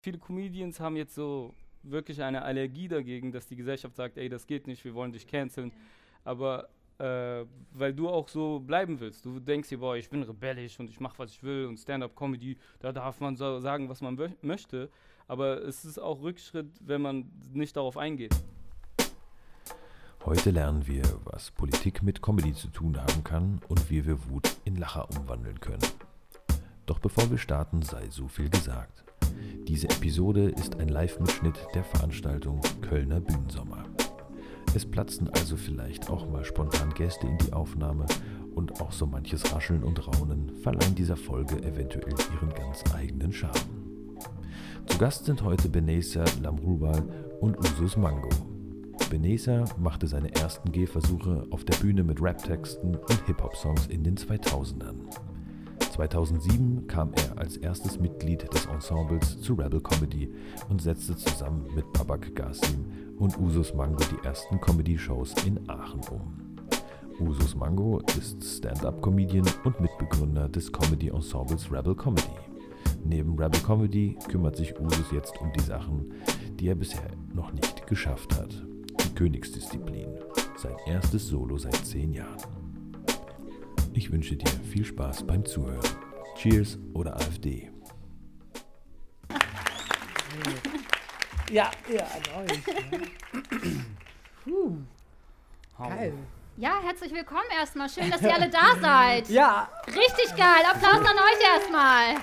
viele Comedians haben jetzt so wirklich eine Allergie dagegen, dass die Gesellschaft sagt, ey, das geht nicht, wir wollen dich canceln. Aber äh, weil du auch so bleiben willst. Du denkst dir, boah, ich bin rebellisch und ich mache, was ich will und Stand-up-Comedy, da darf man so sagen, was man möchte. Aber es ist auch Rückschritt, wenn man nicht darauf eingeht. Heute lernen wir, was Politik mit Comedy zu tun haben kann und wie wir Wut in Lacher umwandeln können. Doch bevor wir starten, sei so viel gesagt. Diese Episode ist ein Live-Mitschnitt der Veranstaltung Kölner Bühnensommer. Es platzen also vielleicht auch mal spontan Gäste in die Aufnahme und auch so manches Rascheln und Raunen verleihen dieser Folge eventuell ihren ganz eigenen Charme. Zu Gast sind heute Benesa Lamrubal und Usus Mango. Benesa machte seine ersten Gehversuche auf der Bühne mit Raptexten und Hip-Hop-Songs in den 2000ern. 2007 kam er als erstes Mitglied des Ensembles zu Rebel Comedy und setzte zusammen mit Babak Gasim und Usus Mango die ersten Comedy-Shows in Aachen um. Usus Mango ist Stand-up-Comedian und Mitbegründer des Comedy-Ensembles Rebel Comedy. Neben Rebel Comedy kümmert sich Usus jetzt um die Sachen, die er bisher noch nicht geschafft hat. Die Königsdisziplin, sein erstes Solo seit zehn Jahren. Ich wünsche dir viel Spaß beim Zuhören. Cheers oder AfD. Ja, ja, an euch. Puh. Geil. Ja, herzlich willkommen erstmal. Schön, dass ihr alle da seid. Ja. Richtig geil. Applaus an euch erstmal.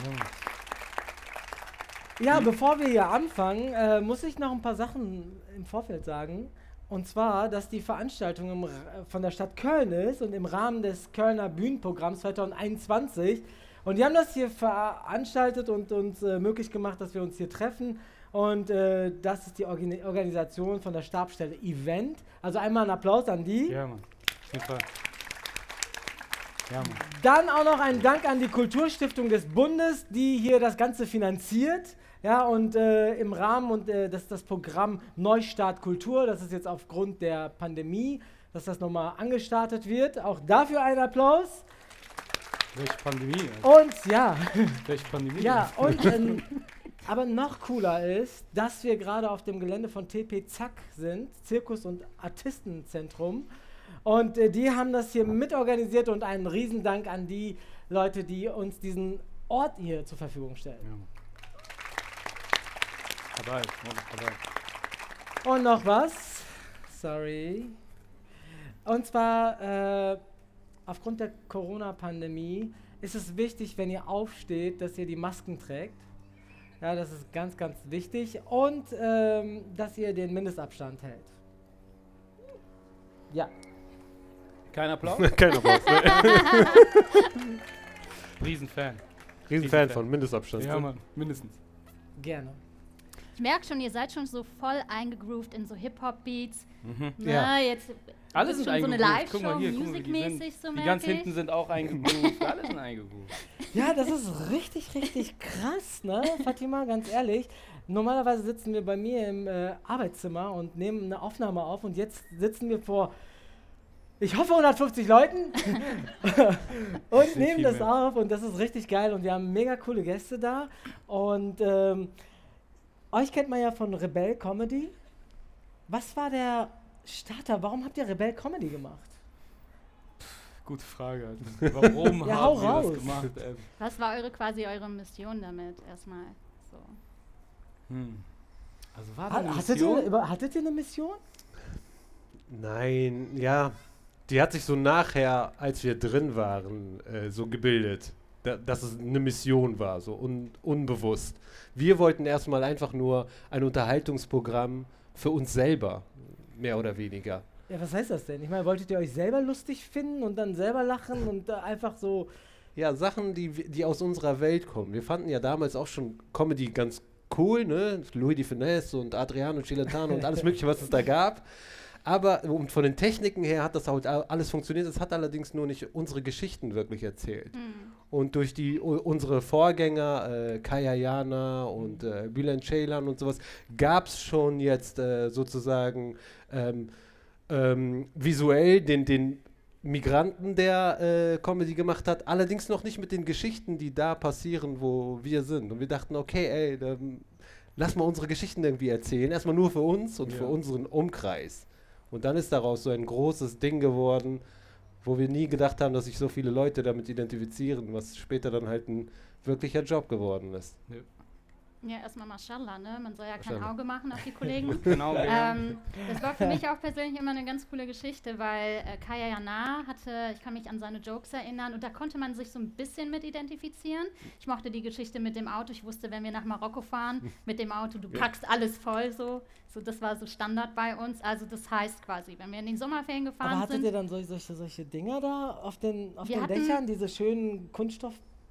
Ja, bevor wir hier anfangen, äh, muss ich noch ein paar Sachen im Vorfeld sagen. Und zwar, dass die Veranstaltung im, von der Stadt Köln ist und im Rahmen des Kölner Bühnenprogramms 2021. Und die haben das hier veranstaltet und uns äh, möglich gemacht, dass wir uns hier treffen. Und äh, das ist die Organ Organisation von der Stabstelle Event. Also einmal ein Applaus an die. Ja, Mann. Super. Ja, Mann. Dann auch noch ein Dank an die Kulturstiftung des Bundes, die hier das Ganze finanziert. Ja, und äh, im Rahmen und äh, das das Programm Neustart Kultur, das ist jetzt aufgrund der Pandemie, dass das nochmal angestartet wird. Auch dafür ein Applaus. Welche Pandemie? Und ja. Welche Pandemie? Ja, und ähm, aber noch cooler ist, dass wir gerade auf dem Gelände von TP Zack sind, Zirkus- und Artistenzentrum. Und äh, die haben das hier mitorganisiert und einen Riesendank an die Leute, die uns diesen Ort hier zur Verfügung stellen. Ja. Und noch was. Sorry. Und zwar, äh, aufgrund der Corona-Pandemie ist es wichtig, wenn ihr aufsteht, dass ihr die Masken trägt. Ja, das ist ganz, ganz wichtig. Und ähm, dass ihr den Mindestabstand hält. Ja. Kein Applaus? Kein Applaus. Riesenfan. Riesenfan Riesen von Mindestabstand. Ja, Mann, mindestens. Gerne. Ich merke schon, ihr seid schon so voll eingegroovt in so Hip-Hop-Beats. Mhm. Na, ja. jetzt alle sind schon so eine Live-Show, musikmäßig so Die ganz hinten sind auch eingegroovt, alle sind eingegroovt. Ja, das ist richtig, richtig krass, ne, Fatima, ganz ehrlich. Normalerweise sitzen wir bei mir im äh, Arbeitszimmer und nehmen eine Aufnahme auf und jetzt sitzen wir vor, ich hoffe, 150 Leuten und nehmen das auf und das ist richtig geil und wir haben mega coole Gäste da und ähm, euch kennt man ja von Rebell Comedy. Was war der Starter? Warum habt ihr Rebell Comedy gemacht? Gute Frage. Warum ja, haben wir raus. das gemacht? Ähm. Was war eure quasi eure Mission damit erstmal? So. Hm. Also war ha hattet, ihr, hattet ihr eine Mission? Nein, ja. Die hat sich so nachher, als wir drin waren, äh, so gebildet da, dass es eine Mission war, so un, unbewusst. Wir wollten erstmal einfach nur ein Unterhaltungsprogramm für uns selber, mehr oder weniger. Ja, was heißt das denn? Ich meine, wolltet ihr euch selber lustig finden und dann selber lachen und äh, einfach so. Ja, Sachen, die, die aus unserer Welt kommen. Wir fanden ja damals auch schon Comedy ganz cool, ne? Louis de Finesse und Adriano Celentano und alles Mögliche, was es da gab. Aber und von den Techniken her hat das halt alles funktioniert. Es hat allerdings nur nicht unsere Geschichten wirklich erzählt. Mhm. Und durch die unsere Vorgänger, äh, Kaya Jana und äh, Bülent Ceylan und sowas, gab es schon jetzt äh, sozusagen ähm, ähm, visuell den, den Migranten, der äh, Comedy gemacht hat, allerdings noch nicht mit den Geschichten, die da passieren, wo wir sind. Und wir dachten, okay, ey, da, lass mal unsere Geschichten irgendwie erzählen. Erstmal nur für uns und Ja. für unseren Umkreis. Und dann ist daraus so ein großes Ding geworden, wo wir nie gedacht haben, dass sich so viele Leute damit identifizieren, was später dann halt ein wirklicher Job geworden ist. Ja, erstmal Mashallah, ne? Man soll ja kein. Auge machen auf die Kollegen. Genau, ja. ähm, das war für mich auch persönlich immer eine ganz coole Geschichte, weil äh, Kaya Jana hatte, ich kann mich an seine Jokes erinnern und da konnte man sich so ein bisschen mit identifizieren. Ich mochte die Geschichte mit dem Auto. Ich wusste, wenn wir nach Marokko fahren mit dem Auto, du packst alles voll so. So, das war so Standard bei uns. Also das heißt quasi, wenn wir in den Sommerferien gefahren Aber hattet sind. ihr dann solche, solche, solche Dinger da auf den, auf den hatten- Dächern, diese schönen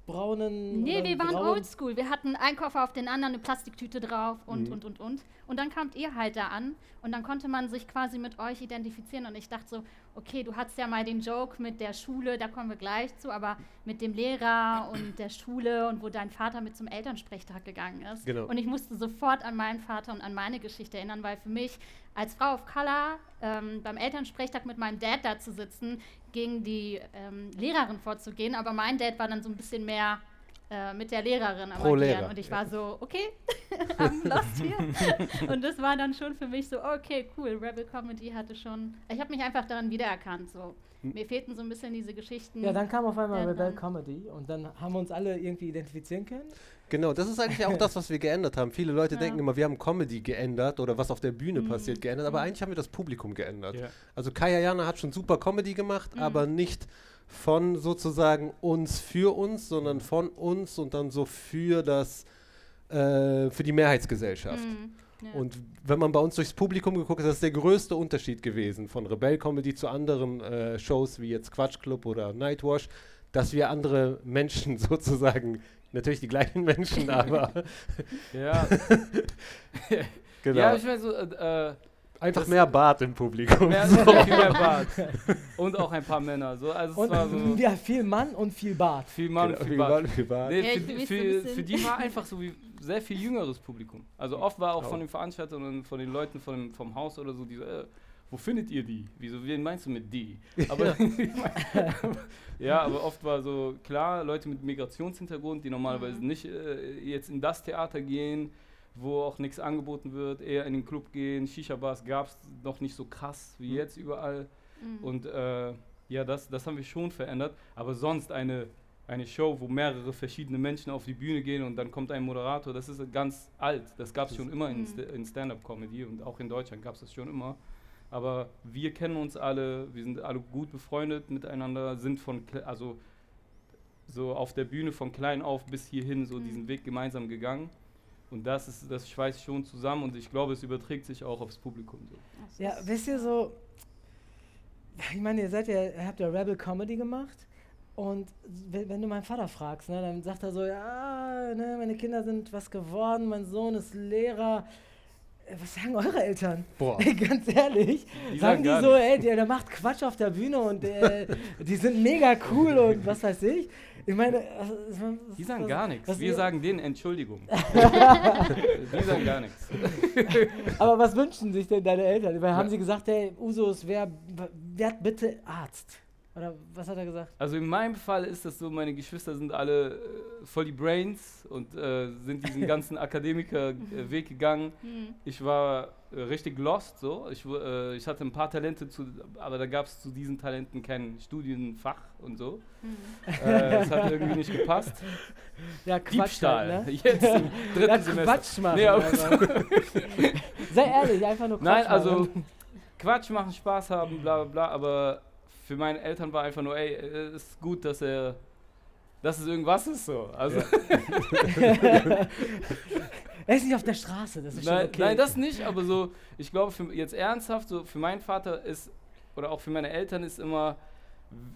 kunststoffbraunen? Nee, wir waren oldschool. Wir hatten einen Koffer auf den anderen, eine Plastiktüte drauf und, Mhm. und, und, und. Und dann kamt ihr halt da an und dann konnte man sich quasi mit euch identifizieren. Und ich dachte so, okay, du hattest ja mal den Joke mit der Schule, da kommen wir gleich zu, aber mit dem Lehrer und der Schule und wo dein Vater mit zum Elternsprechtag gegangen ist. Genau. Und ich musste sofort an meinen Vater und an meine Geschichte erinnern, weil für mich als Frau of Color ähm, beim Elternsprechtag mit meinem Dad da zu sitzen, gegen die ähm, Lehrerin vorzugehen, aber mein Dad war dann so ein bisschen mehr äh, mit der Lehrerin am Pro Agieren. Lehrer, und ich war so, okay, I'm lost hier. und das war dann schon für mich so, okay, cool, Rebel Comedy hatte schon, ich habe mich einfach daran wiedererkannt, so. Hm. Mir fehlten so ein bisschen diese Geschichten. Ja, dann kam auf einmal Rebel dann- Comedy und dann haben wir uns alle irgendwie identifizieren können. Genau, das ist eigentlich auch das, was wir geändert haben. Viele Leute Ja. denken immer, wir haben Comedy geändert oder was auf der Bühne Mhm. passiert geändert, aber Mhm. eigentlich haben wir das Publikum geändert. ja. Also Kaya Jana hat schon super Comedy gemacht, Mhm. aber nicht von sozusagen uns für uns, sondern von uns und dann so für das äh, für die Mehrheitsgesellschaft. Mhm, ja. Und wenn man bei uns durchs Publikum geguckt hat, das ist der größte Unterschied gewesen von Rebell Comedy zu anderen äh, Shows wie jetzt Quatsch Club oder Nightwash, dass wir andere Menschen sozusagen, natürlich die gleichen Menschen, aber Ja, genau, ja ich meine so, äh, äh, einfach das- mehr Bart im Publikum. mehr, viel mehr Bart. Und auch ein paar Männer. So, also es Und war so ja, viel Mann und viel Bart. viel Mann, Genau, viel viel Bart. Bart, viel Bart. Nee, Ja, für, so für, für die war einfach so wie sehr viel jüngeres Publikum. Also oft war auch Oh. von den Veranstaltern und von den Leuten von dem, vom Haus oder so, die so, äh, wo findet ihr die? Wieso, wen meinst du mit die? Aber ja, aber oft war so, klar, Leute mit Migrationshintergrund, die normalerweise Mhm. nicht äh, jetzt in das Theater gehen, wo auch nichts angeboten wird, eher in den Club gehen. Shisha-Bars gab es noch nicht so krass wie Mhm. jetzt überall. Mhm. Und äh, ja, das, das haben wir schon verändert. Aber sonst eine, eine Show, wo mehrere verschiedene Menschen auf die Bühne gehen und dann kommt ein Moderator, das ist ganz alt. Das gab es schon immer in, Mhm. Sta- in Stand-up-Comedy und auch in Deutschland gab es das schon immer. Aber wir kennen uns alle, wir sind alle gut befreundet miteinander, sind von, also so auf der Bühne von klein auf bis hierhin so Mhm. diesen Weg gemeinsam gegangen. Und das ist, das schweißt schon zusammen und ich glaube, es überträgt sich auch aufs Publikum so. Ja, wisst ihr so, ich meine, ihr seid ja, habt ja Rebel Comedy gemacht und wenn, du meinen Vater fragst, ne, dann sagt er so, ja, ne, meine Kinder sind was geworden, mein Sohn ist Lehrer. Äh, Was sagen eure Eltern? Boah. Ganz ehrlich, Die sagen sagen die so, nichts. ey, der, der macht Quatsch auf der Bühne und äh, die sind mega cool und was weiß ich. Ich meine, also, Die sagen was- gar nichts. Wir sagen denen Entschuldigung. die sagen gar nichts. Aber was wünschen sich denn deine Eltern? Weil haben Ja. sie gesagt, hey, Usus, wer, werd bitte Arzt? Oder was hat er gesagt? Also in meinem Fall ist das so, meine Geschwister sind alle äh, voll die Brains und äh, sind diesen ganzen Akademiker-Weg gegangen. Hm. Ich war äh, richtig lost so. Ich, äh, ich hatte ein paar Talente, zu, aber da gab es zu diesen Talenten kein Studienfach und so. Hm. Äh, Es hat irgendwie nicht gepasst. Ja, Quatsch. Diebstahl. Halt, ne? Jetzt im dritten Ja, Semester. Quatsch machen. Nee, aber also. Sei ehrlich, einfach nur Quatsch Nein, also machen. Quatsch machen, Spaß haben, bla bla bla, aber für meine Eltern war einfach nur, ey, äh, ist gut, dass er, dass es irgendwas ist so. Also, Er ist nicht auf der Straße, das ist schon nein, okay. nein, das nicht, aber so, ich glaube, jetzt ernsthaft, so für meinen Vater ist, oder auch für meine Eltern ist immer,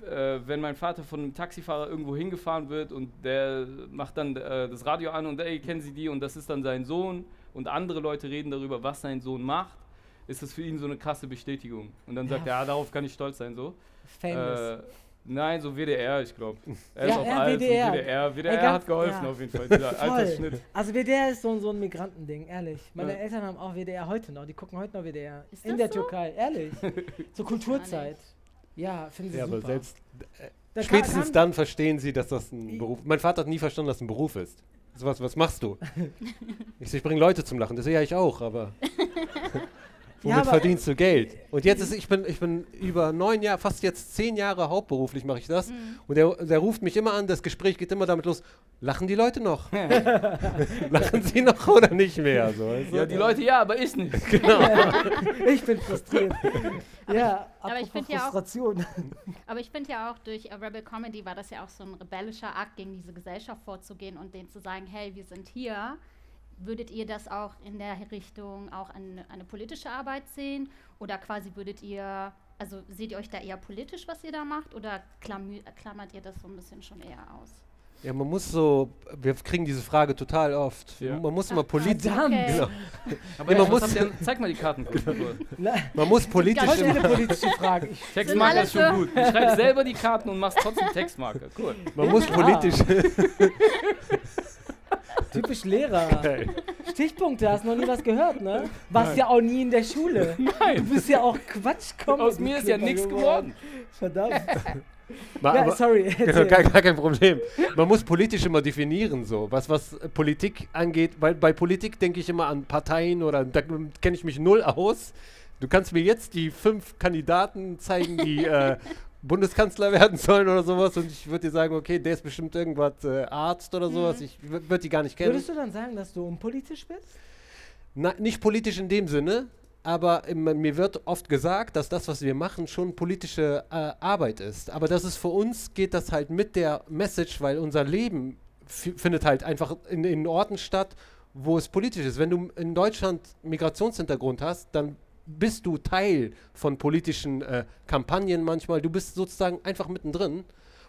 äh, wenn mein Vater von einem Taxifahrer irgendwo hingefahren wird und der macht dann äh, das Radio an und ey, kennen Sie die und das ist dann sein Sohn und andere Leute reden darüber, was sein Sohn macht, ist das für ihn so eine krasse Bestätigung. Und dann sagt Ja. er, ja, darauf kann ich stolz sein, so. Famous. Äh, nein, so WDR, ich glaube. Er Ja, ist auch ja, alt. WDR. WDR, WDR Ey, ganz- hat geholfen ja. auf jeden Fall. Dieser. Altersschnitt. Also WDR ist so, ein- so ein Migrantending, ehrlich. Meine Ja. Eltern haben auch WDR heute noch, die gucken heute noch WDR. Ist In das der so? Türkei, ehrlich. So Kulturzeit. Ja, finden sie Ja, super. aber selbst Da spätestens kann- dann verstehen sie, dass das ein Beruf Mein Vater hat nie verstanden, dass es ein Beruf ist. So was, was machst du? ich so, ich bringe Leute zum Lachen. Das sehe ja ich auch, aber womit aber- verdienst du Geld? Und jetzt ist, ich bin, ich bin über neun Jahre, fast jetzt zehn Jahre hauptberuflich mache ich das. Mhm. Und der, der ruft mich immer an, das Gespräch geht immer damit los, lachen die Leute noch? lachen sie noch oder nicht mehr? So, du? Ja, die Leute ja, aber ich nicht. ich bin frustriert. ja, Aber ich apropos find ja auch- Frustration. Aber ich finde ja auch, durch Rebel Comedy war das ja auch so ein rebellischer Akt, gegen diese Gesellschaft vorzugehen und denen zu sagen, hey, wir sind hier. Würdet ihr das auch in der Richtung auch eine, eine politische Arbeit sehen? Oder quasi würdet ihr, also seht ihr euch da eher politisch, was ihr da macht? Oder klammert ihr das so ein bisschen schon eher aus? Ja, man muss so, wir kriegen diese Frage total oft. Ja. Man muss immer politisch, Verdammt. Okay. genau. Aber Ja, ja, man muss- ihr, zeig mal die Karten. Man muss politisch Heute immer, eine politische Frage. Ich, Textmarker ist schon so- gut. Du schreibst selber die Karten und machst trotzdem Textmarker. Cool. man muss politisch, typisch Lehrer. Stichpunkte, hast noch nie was gehört, ne? Warst ja auch nie in der Schule. Nein. Du bist ja auch Quatsch Aus mir ist ja nichts geworden. Verdammt. Ma- Ja, sorry. gar, gar kein Problem. Man muss politisch immer definieren, so was, was äh, Politik angeht. Weil bei Politik denke ich immer an Parteien oder da kenne ich mich null aus. Du kannst mir jetzt die fünf Kandidaten zeigen, die äh, Bundeskanzler werden sollen oder sowas und ich würde dir sagen, okay, der ist bestimmt irgendwas äh, Arzt oder sowas. Ich würde die gar nicht kennen. Würdest du dann sagen, dass du unpolitisch bist? Na, nicht politisch in dem Sinne, aber im, mir wird oft gesagt, dass das, was wir machen, schon politische äh, Arbeit ist. Aber das ist für uns, geht das halt mit der Message, weil unser Leben fi- findet halt einfach in, in Orten statt, wo es politisch ist. Wenn du in Deutschland Migrationshintergrund hast, dann bist du Teil von politischen äh, Kampagnen manchmal. Du bist sozusagen einfach mittendrin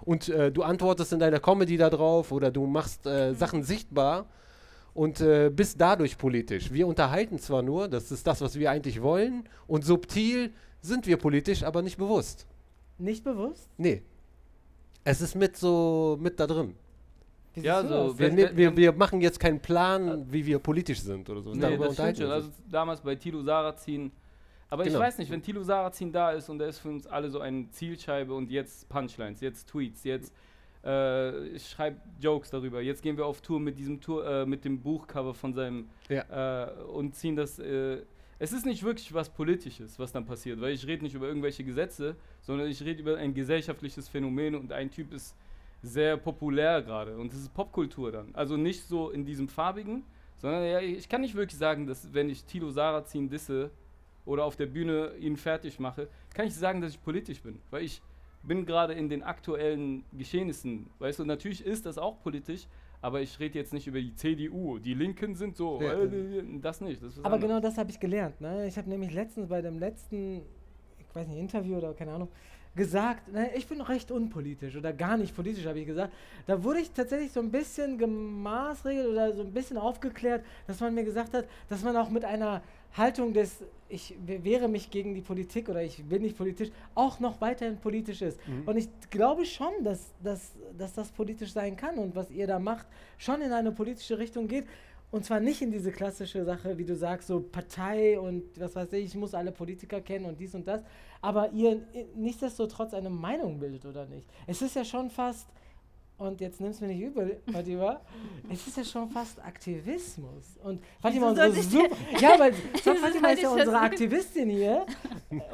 und äh, du antwortest in deiner Comedy da drauf oder du machst äh, Sachen sichtbar und äh, bist dadurch politisch. Wir unterhalten zwar nur, das ist das, was wir eigentlich wollen, und subtil sind wir politisch, aber nicht bewusst. Nicht bewusst? Nee. Es ist mit so mit da drin. Wie Ja, so? Wir, Wenn- ne- wenn- wir, wir machen jetzt keinen Plan, wie wir politisch sind oder so. Nee, Darüber das stimmt schon. wir Also damals bei Tilo Sarrazin. Aber Genau. ich weiß nicht, wenn Tilo Sarrazin da ist und er ist für uns alle so eine Zielscheibe und jetzt Punchlines, jetzt Tweets, jetzt äh, ich schreibe Jokes darüber. Jetzt gehen wir auf Tour mit diesem Tour, äh, mit dem Buchcover von seinem äh, und ziehen das. Äh, es ist nicht wirklich was Politisches, was dann passiert, weil ich rede nicht über irgendwelche Gesetze, sondern ich rede über ein gesellschaftliches Phänomen und ein Typ ist sehr populär gerade und es ist Popkultur dann. Also nicht so in diesem farbigen, sondern ja, ich kann nicht wirklich sagen, dass wenn ich Tilo Sarrazin disse oder auf der Bühne ihn fertig mache, kann ich sagen, dass ich politisch bin, weil ich bin gerade in den aktuellen Geschehnissen, weißt du, natürlich ist das auch politisch, aber ich rede jetzt nicht über die CDU, die Linken sind so, Ja. äh, das nicht. Das Aber anderes. genau das habe ich gelernt. Ne? Ich habe nämlich letztens bei dem letzten, ich weiß nicht, Interview oder keine Ahnung, gesagt, ne, ich bin recht unpolitisch oder gar nicht politisch, habe ich gesagt. Da wurde ich tatsächlich so ein bisschen gemaßregelt oder so ein bisschen aufgeklärt, dass man mir gesagt hat, dass man auch mit einer Haltung des, ich we- wehre mich gegen die Politik oder ich bin nicht politisch, auch noch weiterhin politisch ist. Und ich glaube schon, dass, dass, dass das politisch sein kann und was ihr da macht, schon in eine politische Richtung geht. Und zwar nicht in diese klassische Sache, wie du sagst, so Partei und was weiß ich, ich muss alle Politiker kennen und dies und das. Aber ihr nichtsdestotrotz eine Meinung bildet, oder nicht? Es ist ja schon fast, und jetzt nimm's mir nicht übel, Fatima, es ist ja schon fast Aktivismus. Und Fatima, unsere super, ja, weil Wieso Fatima ist ja unsere? Aktivistin hier.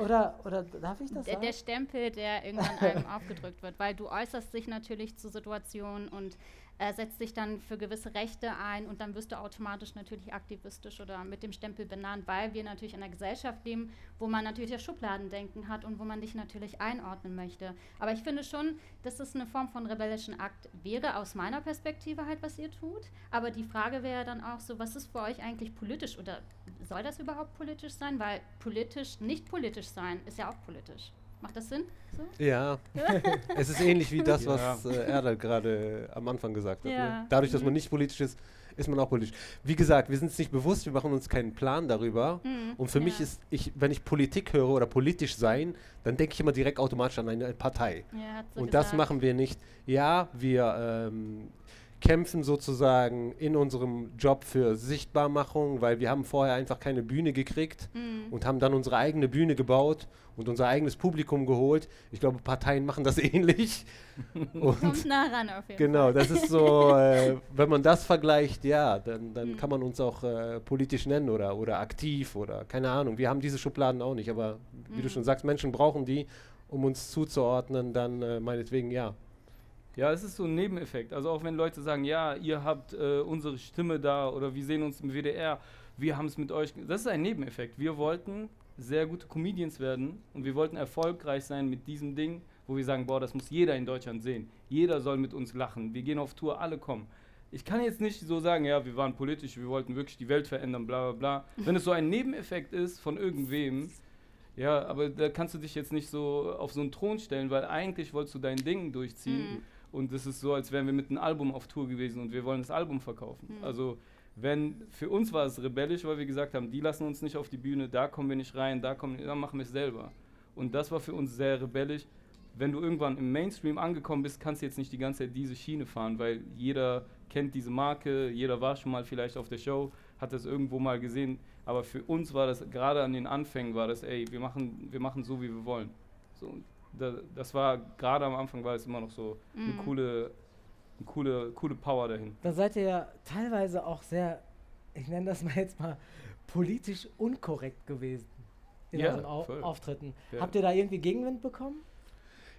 Oder, oder darf ich das Der, sagen? der Stempel, der irgendwann einem aufgedrückt wird, weil du äußerst dich natürlich zu Situationen und äh, setzt dich dann für gewisse Rechte ein und dann wirst du automatisch natürlich aktivistisch oder mit dem Stempel benannt, weil wir natürlich in einer Gesellschaft leben, wo man natürlich das Schubladendenken hat und wo man dich natürlich einordnen möchte. Aber ich finde schon, dass es eine Form von rebellischen Akt wäre, aus meiner Perspektive halt, was ihr tut. Aber die Frage wäre dann auch so, was ist für euch eigentlich politisch oder soll das überhaupt politisch sein? Weil politisch, nicht politisch sein, ist ja auch politisch. Macht das Sinn? So? Ja, es ist ähnlich wie das, Ja. was äh, Erdal gerade am Anfang gesagt hat. Ja. Ne? Dadurch, dass man Mhm. nicht politisch ist, ist man auch politisch. Wie gesagt, wir sind es nicht bewusst, wir machen uns keinen Plan darüber. Mhm. Und für mich Ja. ist, ich, wenn ich Politik höre oder politisch sein, dann denke ich immer direkt automatisch an eine Partei. Ja, hat sie Und das gesagt. machen wir nicht. Ja, wir ähm, kämpfen sozusagen in unserem Job für Sichtbarmachung, weil wir haben vorher einfach keine Bühne gekriegt Mhm. und haben dann unsere eigene Bühne gebaut und unser eigenes Publikum geholt. Ich glaube, Parteien machen das ähnlich. und Kommt nah ran auf jeden Genau, das ist so, äh, wenn man das vergleicht, ja, dann, dann Mhm. kann man uns auch äh, politisch nennen oder, oder aktiv oder keine Ahnung. Wir haben diese Schubladen auch nicht, aber wie du Mhm. schon sagst, Menschen brauchen die, um uns zuzuordnen, dann äh, meinetwegen ja. Ja, es ist so ein Nebeneffekt. Also auch wenn Leute sagen, ja, ihr habt äh, unsere Stimme da oder wir sehen uns im WDR, wir haben es mit euch. Das ist ein Nebeneffekt. Wir wollten sehr gute Comedians werden und wir wollten erfolgreich sein mit diesem Ding, wo wir sagen, boah, das muss jeder in Deutschland sehen. Jeder soll mit uns lachen. Wir gehen auf Tour, alle kommen. Ich kann jetzt nicht so sagen, ja, wir waren politisch, wir wollten wirklich die Welt verändern, bla bla bla. Wenn es so ein Nebeneffekt ist von irgendwem, ja, aber da kannst du dich jetzt nicht so auf so einen Thron stellen, weil eigentlich wolltest du dein Ding durchziehen. Mhm. Und es ist so, als wären wir mit einem Album auf Tour gewesen und wir wollen das Album verkaufen. Mhm. Also, wenn für uns war es rebellisch, weil wir gesagt haben, die lassen uns nicht auf die Bühne, da kommen wir nicht rein, da kommen, dann machen wir es selber. Und das war für uns sehr rebellisch. Wenn du irgendwann im Mainstream angekommen bist, kannst du jetzt nicht die ganze Zeit diese Schiene fahren, weil jeder kennt diese Marke, jeder war schon mal vielleicht auf der Show, hat das irgendwo mal gesehen. Aber für uns war das, gerade an den Anfängen war das, ey, wir machen, wir machen so, wie wir wollen. So, da, das war, gerade am Anfang war es immer noch so eine Mhm. coole, eine coole, coole Power dahin. Da seid ihr ja teilweise auch sehr, ich nenne das mal jetzt mal, politisch unkorrekt gewesen in Ja, euren Au voll. Auftritten. Ja. Habt ihr da irgendwie Gegenwind bekommen?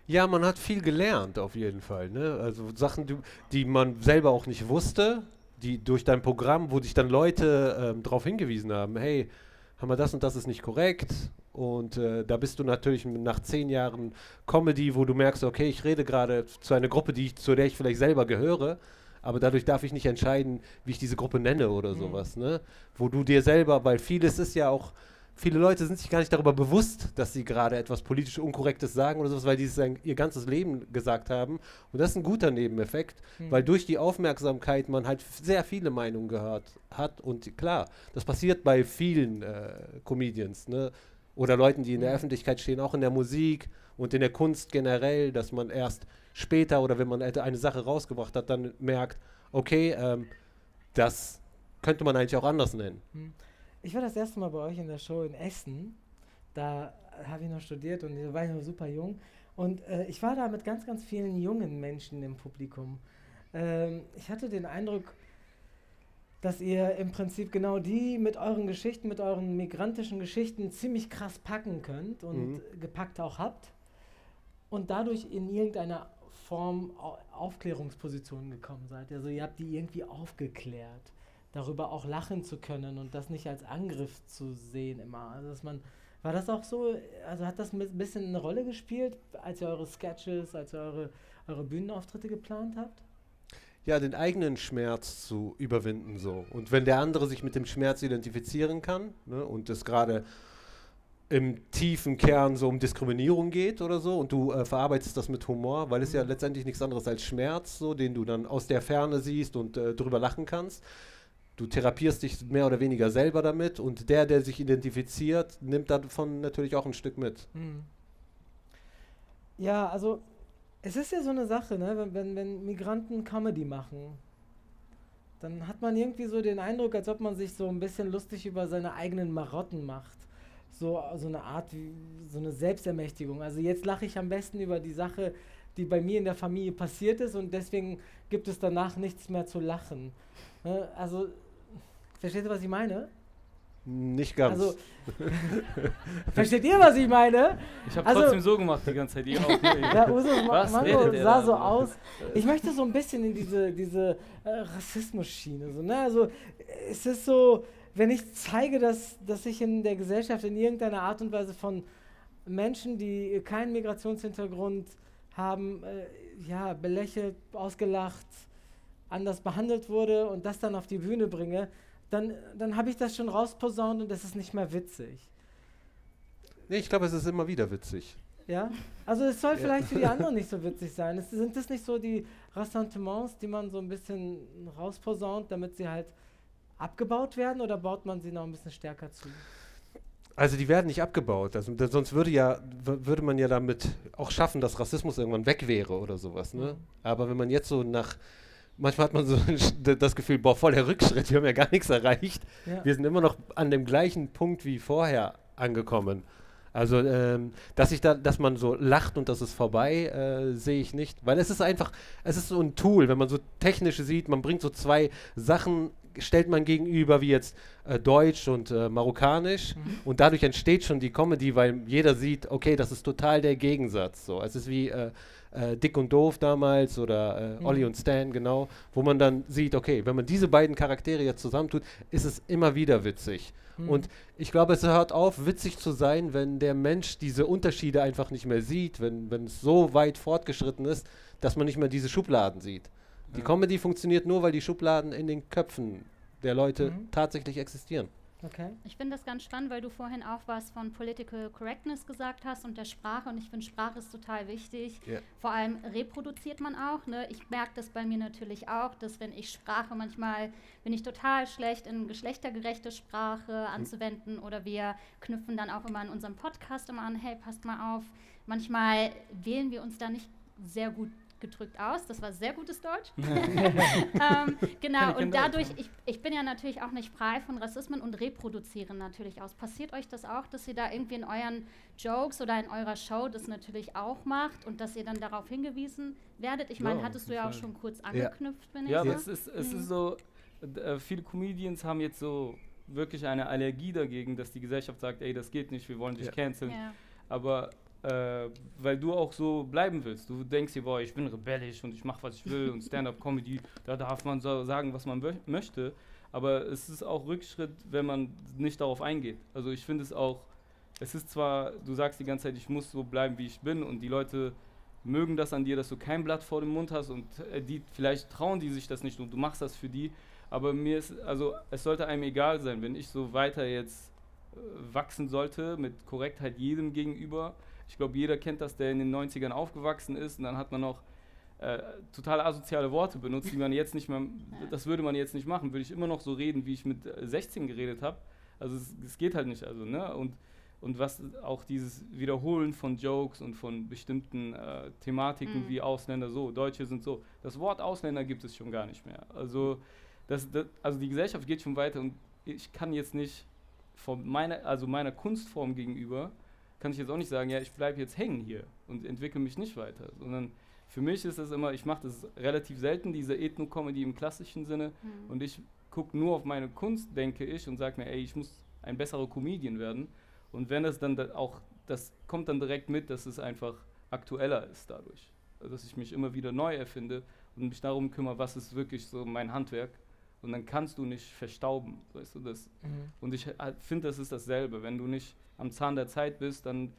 Ja, man hat viel gelernt auf jeden Fall. Ne? Also Sachen, die, die man selber auch nicht wusste, die durch dein Programm, wo dich dann Leute ähm, darauf hingewiesen haben, hey, haben wir das und das ist nicht korrekt. Und äh, da bist du natürlich nach zehn Jahren Comedy, wo du merkst, okay, ich rede gerade zu einer Gruppe, die ich, zu der ich vielleicht selber gehöre, aber dadurch darf ich nicht entscheiden, wie ich diese Gruppe nenne oder Mhm. sowas. Ne? Wo du dir selber, weil vieles ist ja auch viele Leute sind sich gar nicht darüber bewusst, dass sie gerade etwas politisch Unkorrektes sagen oder sowas, weil die es ihr ganzes Leben gesagt haben. Und das ist ein guter Nebeneffekt, Hm. weil durch die Aufmerksamkeit man halt sehr viele Meinungen gehört hat. Und klar, das passiert bei vielen äh, Comedians, ne? Oder Leuten, die in der. Öffentlichkeit stehen, auch in der Musik und in der Kunst generell, dass man erst später oder wenn man eine Sache rausgebracht hat, dann merkt, okay, ähm, das könnte man eigentlich auch anders nennen. Ich war das erste Mal bei euch in der Show in Essen. Da habe ich noch studiert und da war ich noch super jung. Und äh, ich war da mit ganz, ganz vielen jungen Menschen im Publikum. Ähm, ich hatte den Eindruck, dass ihr im Prinzip genau die mit euren Geschichten, mit euren migrantischen Geschichten ziemlich krass packen könnt und Mhm. gepackt auch habt. Und dadurch in irgendeiner Form Au- Aufklärungspositionen gekommen seid. Also ihr habt die irgendwie aufgeklärt darüber auch lachen zu können und das nicht als Angriff zu sehen immer. Also dass man, war das auch so, also hat das ein bisschen eine Rolle gespielt, als ihr eure Sketches, als ihr eure, eure Bühnenauftritte geplant habt? Ja, den eigenen Schmerz zu überwinden so. Und wenn der andere sich mit dem Schmerz identifizieren kann ne, und es gerade im tiefen Kern so um Diskriminierung geht oder so und du äh, verarbeitest das mit Humor, weil es ja letztendlich nichts anderes als Schmerz, so den du dann aus der Ferne siehst und äh, drüber lachen kannst. Du therapierst dich mehr oder weniger selber damit und der, der sich identifiziert, nimmt davon natürlich auch ein Stück mit. Mhm. Ja, also es ist ja so eine Sache, ne? wenn, wenn, wenn Migranten Comedy machen, dann hat man irgendwie so den Eindruck, als ob man sich so ein bisschen lustig über seine eigenen Marotten macht. So, so eine Art, so eine Selbstermächtigung. Also jetzt lache ich am besten über die Sache, die bei mir in der Familie passiert ist und deswegen gibt es danach nichts mehr zu lachen. Ne? Also, versteht ihr, was ich meine? Nicht ganz. Also, versteht ihr, was ich meine? Ich habe Also- trotzdem so gemacht die ganze Zeit. Ihr auch? Ja, Ma Was Mango sah da? so aus. Ich möchte so ein bisschen in diese, diese äh, Rassismus-Schiene. So, ne? Also, es ist so, wenn ich zeige, dass, dass ich in der Gesellschaft in irgendeiner Art und Weise von Menschen, die keinen Migrationshintergrund haben, äh, ja, belächelt, ausgelacht, anders behandelt wurde und das dann auf die Bühne bringe, dann, dann habe ich das schon rausposaunt und das ist nicht mehr witzig. nee, ich glaube, es ist immer wieder witzig. Ja, also es soll vielleicht für die anderen nicht so witzig sein. Es, sind das nicht so die Ressentiments, die man so ein bisschen rausposaunt, damit sie halt abgebaut werden oder baut man sie noch ein bisschen stärker zu? Also die werden nicht abgebaut. Also, da- sonst würde ja würde man ja damit auch schaffen, dass Rassismus irgendwann weg wäre oder sowas. Ne? Mhm. Aber wenn man jetzt so nach manchmal hat man so das Gefühl, boah, voll der Rückschritt, wir haben ja gar nichts erreicht. Ja. Wir sind immer noch an dem gleichen Punkt wie vorher angekommen. Also, ähm, dass ich da, dass man so lacht und das ist vorbei, äh, sehe ich nicht. Weil es ist einfach, es ist so ein Tool, wenn man so technisch sieht, man bringt so zwei Sachen, stellt man gegenüber, wie jetzt äh, Deutsch und äh, Marokkanisch. Und dadurch entsteht schon die Comedy, weil jeder sieht, okay, das ist total der Gegensatz. So. Es ist wie äh, Dick und Doof damals oder äh, Mhm. Olli und Stan, genau, wo man dann sieht, okay, wenn man diese beiden Charaktere jetzt zusammentut, ist es immer wieder witzig. Mhm. Und ich glaube, es hört auf, witzig zu sein, wenn der Mensch diese Unterschiede einfach nicht mehr sieht, wenn, wenn es so weit fortgeschritten ist, dass man nicht mehr diese Schubladen sieht. Die Ja. Comedy funktioniert nur, weil die Schubladen in den Köpfen der Leute Mhm. tatsächlich existieren. Okay. Ich finde das ganz spannend, weil du vorhin auch was von Political Correctness gesagt hast und der Sprache. Und ich finde, Sprache ist total wichtig. Ja. Vor allem reproduziert man auch. Ne? Ich merke das bei mir natürlich auch, dass wenn ich Sprache manchmal bin ich total schlecht in geschlechtergerechte Sprache anzuwenden oder wir knüpfen dann auch immer in unserem Podcast immer an, hey, passt mal auf. Manchmal wählen wir uns da nicht sehr gut gedrückt aus. Das war sehr gutes Deutsch. ähm, genau, und dadurch, ich, ich bin ja natürlich auch nicht frei von Rassismen und reproduziere natürlich aus. Passiert euch das auch, dass ihr da irgendwie in euren Jokes oder in eurer Show das natürlich auch macht und dass ihr dann darauf hingewiesen werdet? Ich meine, Ja, hattest du ja auch schon kurz angeknüpft, bin ich Ja, so. aber es ist, es Mhm. ist so, äh, viele Comedians haben jetzt so wirklich eine Allergie dagegen, dass die Gesellschaft sagt, ey, das geht nicht, wir wollen dich Ja. canceln. Ja. Aber äh, weil du auch so bleiben willst. Du denkst dir, boah, ich bin rebellisch und ich mache, was ich will und Stand-up-Comedy, da darf man so sagen, was man mö- möchte. Aber es ist auch Rückschritt, wenn man nicht darauf eingeht. Also ich finde es auch, es ist zwar, du sagst die ganze Zeit, ich muss so bleiben, wie ich bin und die Leute mögen das an dir, dass du kein Blatt vor dem Mund hast und äh, die vielleicht trauen die sich das nicht und du machst das für die. Aber mir ist, also es sollte einem egal sein, wenn ich so weiter jetzt äh, wachsen sollte mit Korrektheit jedem gegenüber. Ich glaube, jeder kennt das, der in den 90ern aufgewachsen ist und dann hat man noch äh, total asoziale Worte benutzt, die man jetzt nicht mehr, das würde man jetzt nicht machen, würde ich immer noch so reden, wie ich mit äh, 16 geredet habe. Also es, es geht halt nicht, also, ne? Und, und was auch dieses Wiederholen von Jokes und von bestimmten äh, Thematiken Mhm. wie Ausländer so, Deutsche sind so. Das Wort Ausländer gibt es schon gar nicht mehr. Also, das, das, also die Gesellschaft geht schon weiter und ich kann jetzt nicht von meiner, also meiner Kunstform gegenüber, kann ich jetzt auch nicht sagen, ja, ich bleibe jetzt hängen hier und entwickle mich nicht weiter, sondern für mich ist es immer, ich mache das relativ selten, diese Ethno-Comedy im klassischen Sinne Mhm. und ich gucke nur auf meine Kunst, denke ich, und sage mir, ey, ich muss ein besserer Comedian werden. Und wenn das dann da auch, das kommt dann direkt mit, dass es einfach aktueller ist dadurch. Also, Dass ich mich immer wieder neu erfinde und mich darum kümmere, was ist wirklich so mein Handwerk. Und dann kannst du nicht verstauben, weißt du, das. Mhm. Und ich äh, finde, das ist dasselbe. Wenn du nicht am Zahn der Zeit bist, dann